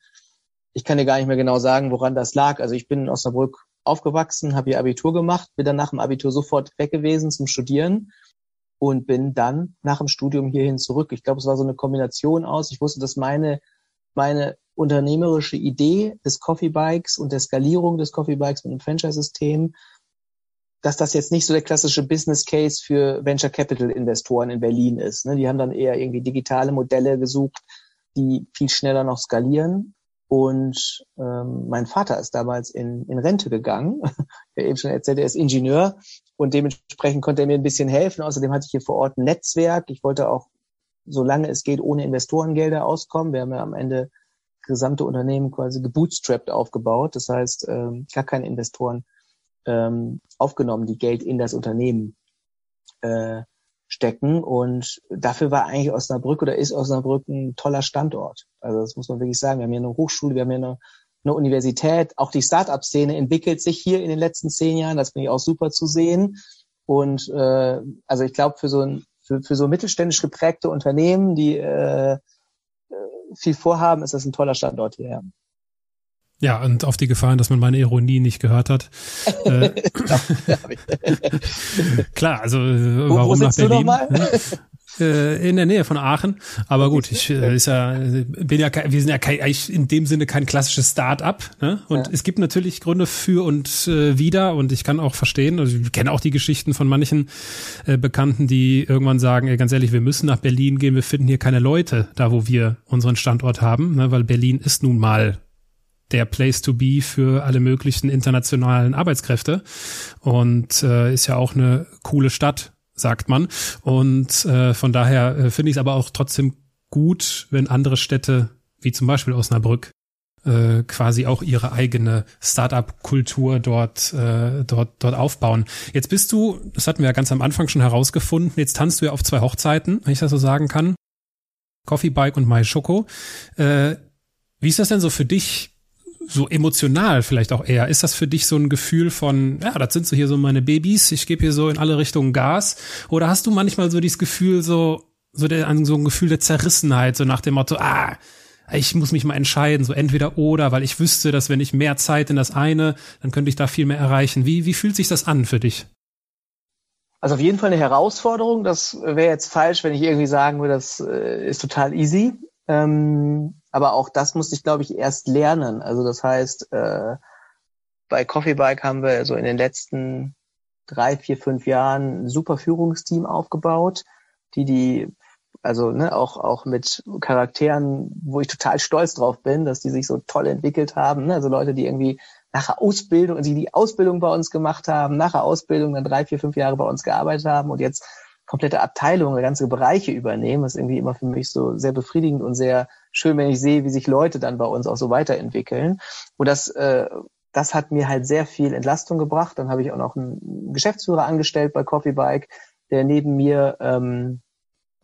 Ich kann dir gar nicht mehr genau sagen, woran das lag. Also ich bin in Osnabrück aufgewachsen, habe ihr Abitur gemacht, bin dann nach dem Abitur sofort weg gewesen zum Studieren und bin dann nach dem Studium hierhin zurück. Ich glaube, es war so eine Kombination aus. Ich wusste, dass meine, meine unternehmerische Idee des Coffee Bikes und der Skalierung des Coffee Bikes mit dem Franchise-System, dass das jetzt nicht so der klassische Business Case für Venture Capital Investoren in Berlin ist. Ne? Die haben dann eher irgendwie digitale Modelle gesucht, die viel schneller noch skalieren. Und ähm, mein Vater ist damals in, in Rente gegangen. Der eben schon erzählt, er ist Ingenieur und dementsprechend konnte er mir ein bisschen helfen. Außerdem hatte ich hier vor Ort ein Netzwerk. Ich wollte auch, solange es geht, ohne Investorengelder auskommen. Wir haben ja am Ende gesamte Unternehmen quasi gebootstrapped aufgebaut. Das heißt, ähm, gar keine Investoren ähm, aufgenommen, die Geld in das Unternehmen äh, stecken. Und dafür war eigentlich Osnabrück oder ist Osnabrück ein toller Standort. Also das muss man wirklich sagen. Wir haben hier eine Hochschule, wir haben hier eine, eine Universität. Auch die Start-up-Szene entwickelt sich hier in den letzten zehn Jahren. Das finde ich auch super zu sehen. Und äh, also ich glaube, für so ein für, für so mittelständisch geprägte Unternehmen, die äh, äh viel vorhaben, ist das ein toller Standort hier. Ja, und auf die Gefahren, dass man meine Ironie nicht gehört hat. äh, Klar, also wo, warum wo nach Berlin? Äh, in der Nähe von Aachen. Aber gut, ich äh, ist ja, bin ja, wir sind ja kein, eigentlich in dem Sinne kein klassisches Start-up. Ne? Und ja. es gibt natürlich Gründe für und äh, wieder. Und ich kann auch verstehen, also ich kenne auch die Geschichten von manchen äh, Bekannten, die irgendwann sagen, ey, ganz ehrlich, wir müssen nach Berlin gehen, wir finden hier keine Leute, da wo wir unseren Standort haben, ne? weil Berlin ist nun mal der Place to be für alle möglichen internationalen Arbeitskräfte und äh, ist ja auch eine coole Stadt, sagt man. Und äh, von daher äh, finde ich es aber auch trotzdem gut, wenn andere Städte, wie zum Beispiel Osnabrück, äh, quasi auch ihre eigene Startup-Kultur dort, äh, dort, dort aufbauen. Jetzt bist du, das hatten wir ja ganz am Anfang schon herausgefunden, jetzt tanzt du ja auf zwei Hochzeiten, wenn ich das so sagen kann. Coffee Bike und My Schoko. Äh, wie ist das denn so für dich, so emotional vielleicht auch eher? Ist das für dich so ein Gefühl von, ja, das sind so hier so meine Babys, ich gebe hier so in alle Richtungen Gas? Oder hast du manchmal so dieses Gefühl, so, so, der, so ein Gefühl der Zerrissenheit, so nach dem Motto, ah, ich muss mich mal entscheiden, so entweder oder, weil ich wüsste, dass wenn ich mehr Zeit in das eine, dann könnte ich da viel mehr erreichen. Wie, wie fühlt sich das an für dich? Also auf jeden Fall eine Herausforderung. Das wäre jetzt falsch, wenn ich irgendwie sagen würde, das äh, ist total easy. Ähm, aber auch das musste ich, glaube ich, erst lernen. Also das heißt, äh, bei Coffee Bike haben wir so in den letzten drei, vier, fünf Jahren ein super Führungsteam aufgebaut, die die also ne, auch, auch mit Charakteren, wo ich total stolz drauf bin, dass die sich so toll entwickelt haben. Ne? Also Leute, die irgendwie nach Ausbildung, die die Ausbildung bei uns gemacht haben, nach Ausbildung dann drei, vier, fünf Jahre bei uns gearbeitet haben und jetzt komplette Abteilungen, ganze Bereiche übernehmen. Ist irgendwie immer für mich so sehr befriedigend und sehr schön, wenn ich sehe, wie sich Leute dann bei uns auch so weiterentwickeln. Und das, äh, das hat mir halt sehr viel Entlastung gebracht. Dann habe ich auch noch einen Geschäftsführer angestellt bei Coffee Bike, der neben mir ähm,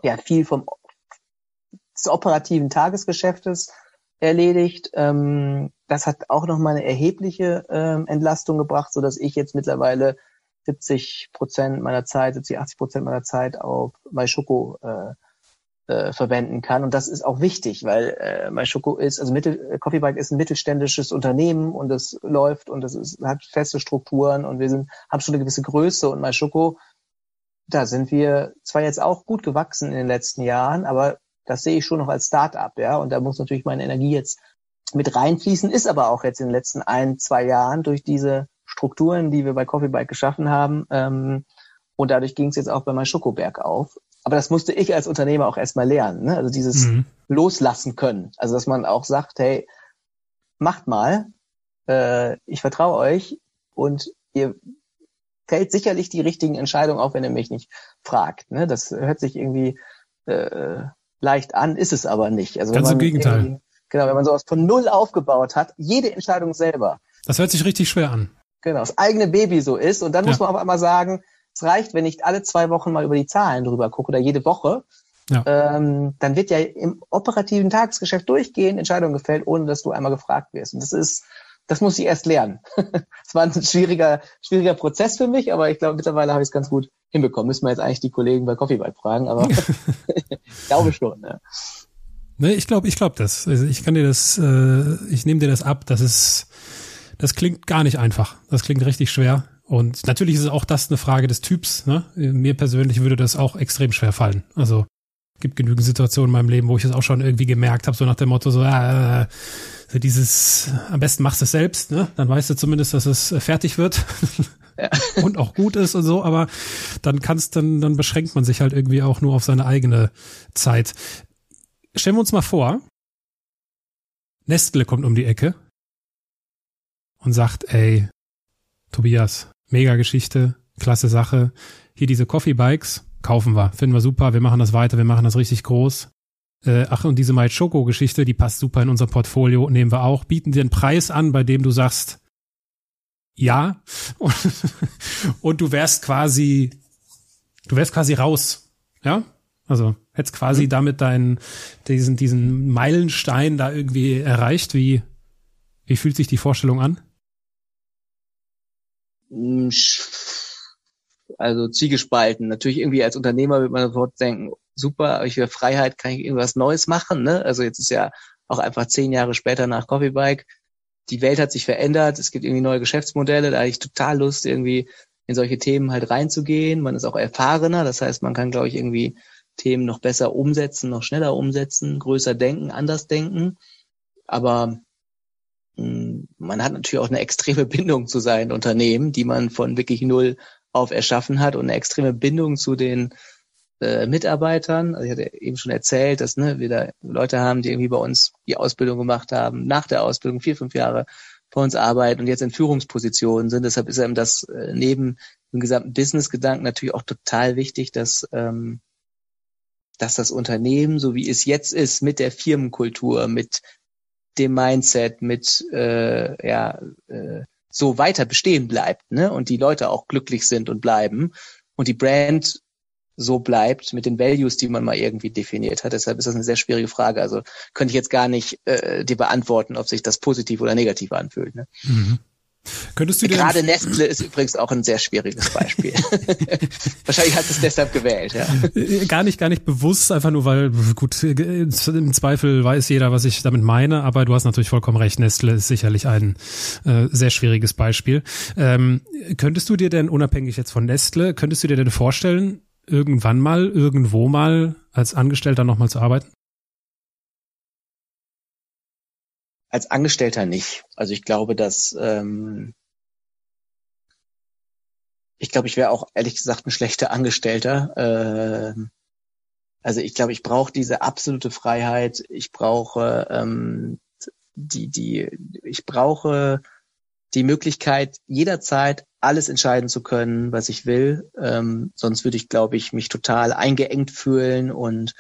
ja viel vom des operativen Tagesgeschäftes erledigt. Ähm, das hat auch nochmal eine erhebliche ähm, Entlastung gebracht, so dass ich jetzt mittlerweile 70 Prozent meiner Zeit, 70, 80 Prozent meiner Zeit auf MyShoko äh, äh, verwenden kann. Und das ist auch wichtig, weil äh, MyShoko ist, also Mittel, Coffeebike ist ein mittelständisches Unternehmen und es läuft und es ist, hat feste Strukturen und wir sind, haben schon eine gewisse Größe und MyShoko da sind wir zwar jetzt auch gut gewachsen in den letzten Jahren, aber das sehe ich schon noch als Start-up, ja. Und da muss natürlich meine Energie jetzt mit reinfließen, ist aber auch jetzt in den letzten ein, zwei Jahren durch diese Strukturen, die wir bei Coffee Bike geschaffen haben. Ähm, und dadurch ging es jetzt auch bei meinem Schokoberg auf. Aber das musste ich als Unternehmer auch erstmal lernen. Ne? Also dieses mhm. Loslassen können. Also dass man auch sagt, hey, macht mal, äh, ich vertraue euch und ihr fällt sicherlich die richtigen Entscheidungen, auch wenn er mich nicht fragt. Ne? Das hört sich irgendwie äh, leicht an, ist es aber nicht. Also Ganz im Gegenteil. Genau, wenn man sowas von null aufgebaut hat, jede Entscheidung selber. Das hört sich richtig schwer an. Genau, das eigene Baby so ist. Und dann ja. muss man auf einmal sagen, es reicht, wenn ich alle zwei Wochen mal über die Zahlen drüber gucke oder jede Woche. Ja. Ähm, dann wird ja im operativen Tagesgeschäft durchgehend Entscheidungen gefällt, ohne dass du einmal gefragt wirst. Und das ist das muss ich erst lernen. Es war ein schwieriger, schwieriger Prozess für mich, aber ich glaube, mittlerweile habe ich es ganz gut hinbekommen. Müssen wir jetzt eigentlich die Kollegen bei Coffee Bite fragen, aber ich glaube schon. Ja. Ne, ich glaube, ich glaube das. Also ich kann dir das, äh, ich nehme dir das ab. Das ist, das klingt gar nicht einfach. Das klingt richtig schwer. Und natürlich ist auch das eine Frage des Typs. Ne? Mir persönlich würde das auch extrem schwer fallen. Also gibt genügend Situationen in meinem Leben, wo ich es auch schon irgendwie gemerkt habe, so nach dem Motto, so, äh, so dieses, am besten machst du es selbst, ne? Dann weißt du zumindest, dass es äh, fertig wird. Ja. und auch gut ist und so, aber dann kannst dann, dann beschränkt man sich halt irgendwie auch nur auf seine eigene Zeit. Stellen wir uns mal vor, Nestle kommt um die Ecke und sagt, ey, Tobias, mega Geschichte, klasse Sache. Hier diese Coffee Bikes, kaufen wir, finden wir super, wir machen das weiter, wir machen das richtig groß. Äh, ach, und diese My Choco Geschichte, die passt super in unser Portfolio, nehmen wir auch, bieten dir einen Preis an, bei dem du sagst, ja, und, und du wärst quasi, du wärst quasi raus, ja? Also, hättest quasi mhm. damit deinen, diesen, diesen Meilenstein da irgendwie erreicht, wie, wie fühlt sich die Vorstellung an? Hm, also zwiegespalten. Natürlich irgendwie als Unternehmer wird man sofort denken, super, ich will Freiheit, kann ich irgendwas Neues machen. Ne? Also jetzt ist ja auch einfach zehn Jahre später nach Coffee Bike. Die Welt hat sich verändert, es gibt irgendwie neue Geschäftsmodelle, da habe ich total Lust, irgendwie in solche Themen halt reinzugehen. Man ist auch erfahrener, das heißt, man kann, glaube ich, irgendwie Themen noch besser umsetzen, noch schneller umsetzen, größer denken, anders denken. Aber man hat natürlich auch eine extreme Bindung zu seinen Unternehmen, die man von wirklich null auf erschaffen hat und eine extreme Bindung zu den äh, Mitarbeitern. Also ich hatte eben schon erzählt, dass ne, wir da Leute haben, die irgendwie bei uns die Ausbildung gemacht haben, nach der Ausbildung vier, fünf Jahre bei uns arbeiten und jetzt in Führungspositionen sind. Deshalb ist eben das äh, neben dem gesamten Business-Gedanken natürlich auch total wichtig, dass, ähm, dass das Unternehmen, so wie es jetzt ist, mit der Firmenkultur, mit dem Mindset, mit äh, ja äh, so weiter bestehen bleibt, ne? Und die Leute auch glücklich sind und bleiben und die Brand so bleibt mit den Values, die man mal irgendwie definiert hat. Deshalb ist das eine sehr schwierige Frage. Also könnte ich jetzt gar nicht äh, dir beantworten, ob sich das positiv oder negativ anfühlt. Ne? Mhm. Könntest du dir Gerade Nestle ist übrigens auch ein sehr schwieriges Beispiel. Wahrscheinlich hast du es deshalb gewählt, ja. Äh, gar nicht, gar nicht bewusst, einfach nur weil, gut, im Zweifel weiß jeder, was ich damit meine, aber du hast natürlich vollkommen recht, Nestle ist sicherlich ein äh, sehr schwieriges Beispiel. Ähm, könntest du dir denn, unabhängig jetzt von Nestle, könntest du dir denn vorstellen, irgendwann mal, irgendwo mal als Angestellter nochmal zu arbeiten? Als Angestellter nicht. Also ich glaube, dass ähm, ich glaube, ich wäre auch ehrlich gesagt ein schlechter Angestellter. Äh, also ich glaube, ich brauche diese absolute Freiheit. Ich brauche ähm, die, die, ich brauche die Möglichkeit, jederzeit alles entscheiden zu können, was ich will. Ähm, sonst würde ich, glaube ich, mich total eingeengt fühlen und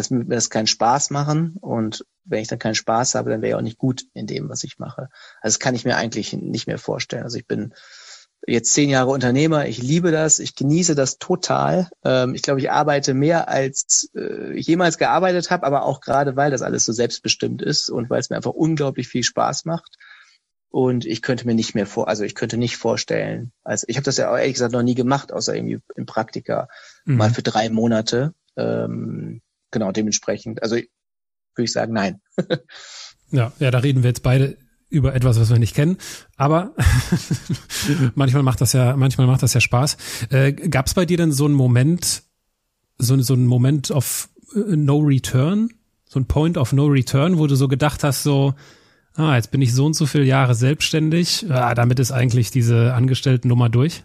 das würde mir das keinen Spaß machen. Und wenn ich dann keinen Spaß habe, dann wäre ich auch nicht gut in dem, was ich mache. Also das kann ich mir eigentlich nicht mehr vorstellen. Also ich bin jetzt zehn Jahre Unternehmer. Ich liebe das. Ich genieße das total. Ähm, ich glaube, ich arbeite mehr als äh, ich jemals gearbeitet habe, aber auch gerade, weil das alles so selbstbestimmt ist und weil es mir einfach unglaublich viel Spaß macht. Und ich könnte mir nicht mehr vor, also ich könnte nicht vorstellen, also ich habe das ja auch ehrlich gesagt noch nie gemacht, außer irgendwie im Praktika, mhm. mal für drei Monate. Ähm, genau, dementsprechend, also würde ich sagen, nein. ja, ja, da reden wir jetzt beide über etwas, was wir nicht kennen. Aber manchmal macht das ja, manchmal macht das ja Spaß. Äh, Gab es bei dir denn so einen Moment, so, so einen Moment of uh, No Return, so ein Point of No Return, wo du so gedacht hast, so ah, jetzt bin ich so und so viele Jahre selbstständig, ah, damit ist eigentlich diese Angestellten-Nummer durch?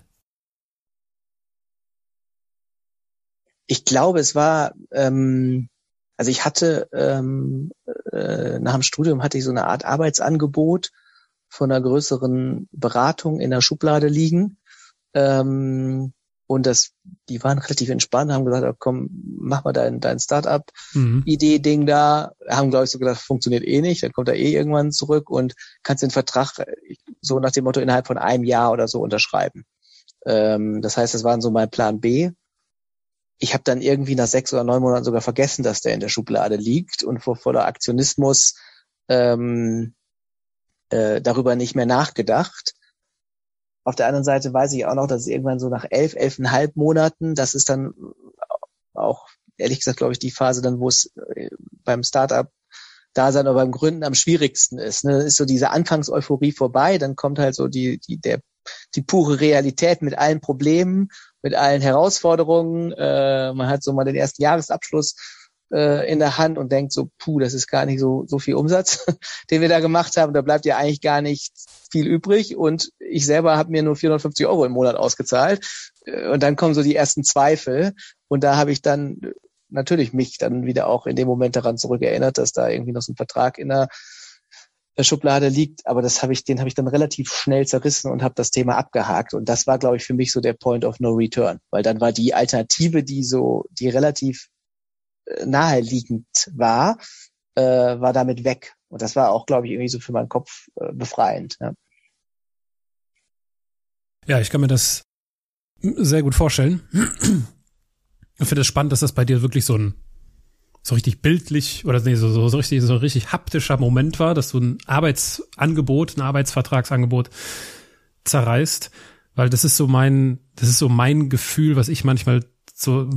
Ich glaube, es war, ähm, also ich hatte ähm, äh, nach dem Studium hatte ich so eine Art Arbeitsangebot von einer größeren Beratung in der Schublade liegen. Ähm, und das, die waren relativ entspannt, haben gesagt, oh, komm, mach mal dein, dein Startup-Idee-Ding mhm. da. Haben, glaube ich, so gedacht, funktioniert eh nicht, dann kommt er eh irgendwann zurück und kannst den Vertrag so nach dem Motto innerhalb von einem Jahr oder so unterschreiben. Ähm, das heißt, das war so mein Plan B. Ich habe dann irgendwie nach sechs oder neun Monaten sogar vergessen, dass der in der Schublade liegt und vor voller Aktionismus ähm, äh, darüber nicht mehr nachgedacht auf der anderen Seite weiß ich auch noch, dass es irgendwann so nach elf, elfeinhalb Monaten, das ist dann auch, ehrlich gesagt, glaube ich, die Phase dann, wo es äh, beim Startup da sein oder beim Gründen am schwierigsten ist. Ne? Ist so diese Anfangseuphorie vorbei, dann kommt halt so die, die, der, die pure Realität mit allen Problemen, mit allen Herausforderungen. Äh, man hat so mal den ersten Jahresabschluss äh, in der Hand und denkt so, puh, das ist gar nicht so, so viel Umsatz, den wir da gemacht haben. Da bleibt ja eigentlich gar nicht viel übrig. Und ich selber habe mir nur 450 Euro im Monat ausgezahlt. Äh, und dann kommen so die ersten Zweifel. Und da habe ich dann natürlich mich dann wieder auch in dem Moment daran zurückerinnert, dass da irgendwie noch so ein Vertrag in der Schublade liegt, aber das habe ich, den habe ich dann relativ schnell zerrissen und habe das Thema abgehakt. Und das war, glaube ich, für mich so der Point of No Return, weil dann war die Alternative, die so, die relativ naheliegend war, äh, war damit weg. Und das war auch, glaube ich, irgendwie so für meinen Kopf äh, befreiend. Ja. ja, ich kann mir das sehr gut vorstellen. Ich finde es spannend, dass das bei dir wirklich so ein so richtig bildlich oder nee, so, so, so richtig so richtig haptischer Moment war, dass du ein Arbeitsangebot, ein Arbeitsvertragsangebot zerreißt, weil das ist so mein, das ist so mein Gefühl, was ich manchmal so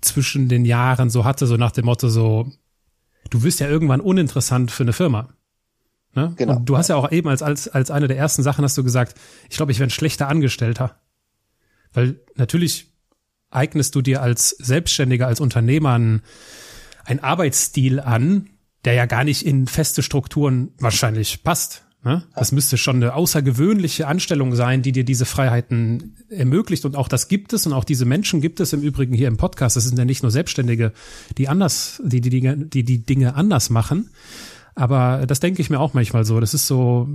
zwischen den Jahren so hatte, so nach dem Motto so, du wirst ja irgendwann uninteressant für eine Firma. Ne? Genau. Und du hast ja auch eben als, als, als eine der ersten Sachen hast du gesagt, ich glaube, ich wäre ein schlechter Angestellter. Weil natürlich eignest du dir als Selbstständiger, als Unternehmer einen, einen Arbeitsstil an, der ja gar nicht in feste Strukturen wahrscheinlich passt. Ne? Das müsste schon eine außergewöhnliche Anstellung sein, die dir diese Freiheiten ermöglicht. Und auch das gibt es und auch diese Menschen gibt es im Übrigen hier im Podcast. Das sind ja nicht nur Selbstständige, die anders, die die Dinge, die die Dinge anders machen. Aber das denke ich mir auch manchmal so. Das ist so,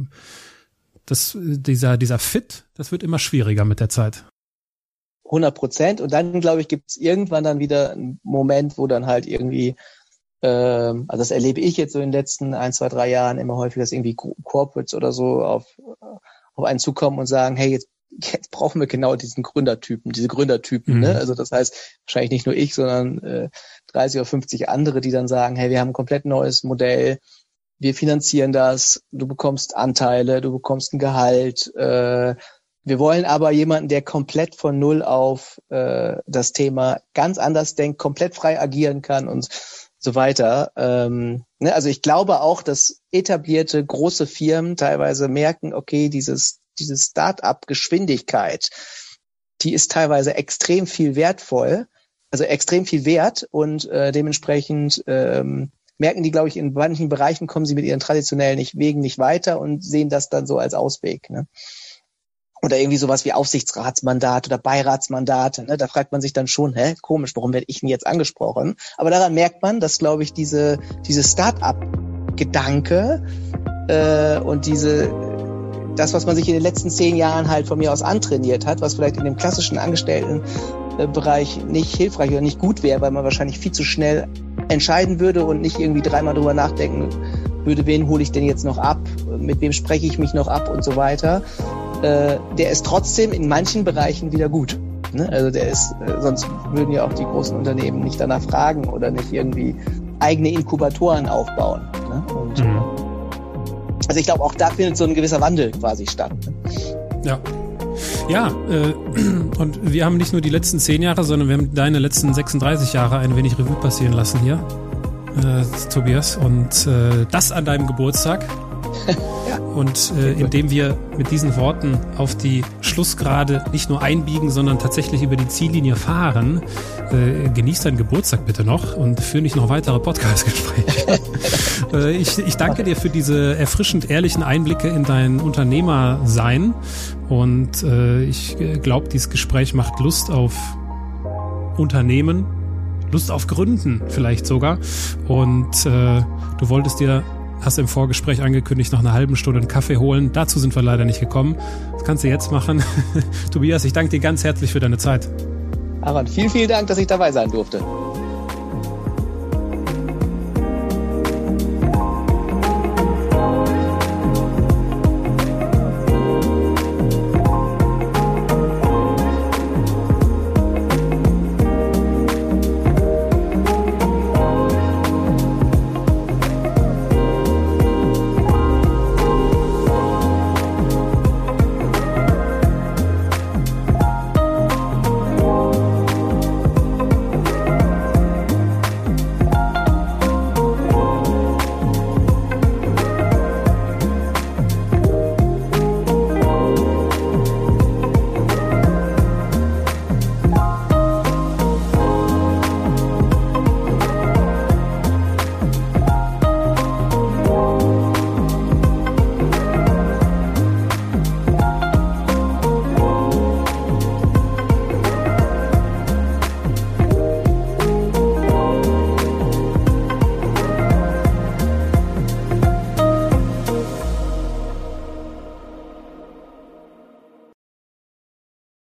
das, dieser, dieser Fit, das wird immer schwieriger mit der Zeit. 100 Prozent. Und dann, glaube ich, gibt es irgendwann dann wieder einen Moment, wo dann halt irgendwie, ähm, also das erlebe ich jetzt so in den letzten ein, zwei, drei Jahren immer häufig, dass irgendwie Corporates oder so auf, auf einen zukommen und sagen, hey, jetzt jetzt brauchen wir genau diesen Gründertypen, diese Gründertypen. Ne? Mhm. Ne? Also das heißt, wahrscheinlich nicht nur ich, sondern äh, 30 oder 50 andere, die dann sagen, hey, wir haben ein komplett neues Modell, wir finanzieren das, du bekommst Anteile, du bekommst ein Gehalt. Äh, wir wollen aber jemanden, der komplett von null auf äh, das Thema ganz anders denkt, komplett frei agieren kann und so weiter. Ähm, ne? Also ich glaube auch, dass etablierte große Firmen teilweise merken, okay, dieses diese Start-up-Geschwindigkeit, die ist teilweise extrem viel wertvoll, also extrem viel wert und äh, dementsprechend ähm, merken die, glaube ich, in manchen Bereichen kommen sie mit ihren traditionellen Wegen nicht weiter und sehen das dann so als Ausweg. Ne? Oder irgendwie sowas wie Aufsichtsratsmandat oder Beiratsmandate. Ne? Da fragt man sich dann schon, hä, komisch, warum werde ich denn jetzt angesprochen? Aber daran merkt man, dass, glaube ich, diese, diese Start-up-Gedanke äh, und diese das, was man sich in den letzten zehn Jahren halt von mir aus antrainiert hat, was vielleicht in dem klassischen Angestelltenbereich nicht hilfreich oder nicht gut wäre, weil man wahrscheinlich viel zu schnell entscheiden würde und nicht irgendwie dreimal drüber nachdenken würde, wen hole ich denn jetzt noch ab, mit wem spreche ich mich noch ab und so weiter. Äh, der ist trotzdem in manchen Bereichen wieder gut. Ne? Also der ist, äh, sonst würden ja auch die großen Unternehmen nicht danach fragen oder nicht irgendwie eigene Inkubatoren aufbauen. Ne? Und, mhm. Also ich glaube, auch da findet so ein gewisser Wandel quasi statt. Ne? Ja. Ja, äh, und wir haben nicht nur die letzten zehn Jahre, sondern wir haben deine letzten 36 Jahre ein wenig Revue passieren lassen hier, äh, Tobias. Und äh, das an deinem Geburtstag. Ja. Und äh, indem wir mit diesen Worten auf die Schlussgrade nicht nur einbiegen, sondern tatsächlich über die Ziellinie fahren, äh, genieß deinen Geburtstag bitte noch und führe nicht noch weitere Podcast-Gespräche. äh, ich, ich danke dir für diese erfrischend ehrlichen Einblicke in dein Unternehmersein und äh, ich glaube, dieses Gespräch macht Lust auf Unternehmen, Lust auf Gründen vielleicht sogar. Und äh, du wolltest dir hast im Vorgespräch angekündigt, nach einer halben Stunde einen Kaffee holen. Dazu sind wir leider nicht gekommen. Das kannst du jetzt machen. Tobias, ich danke dir ganz herzlich für deine Zeit. Aaron, vielen, vielen Dank, dass ich dabei sein durfte.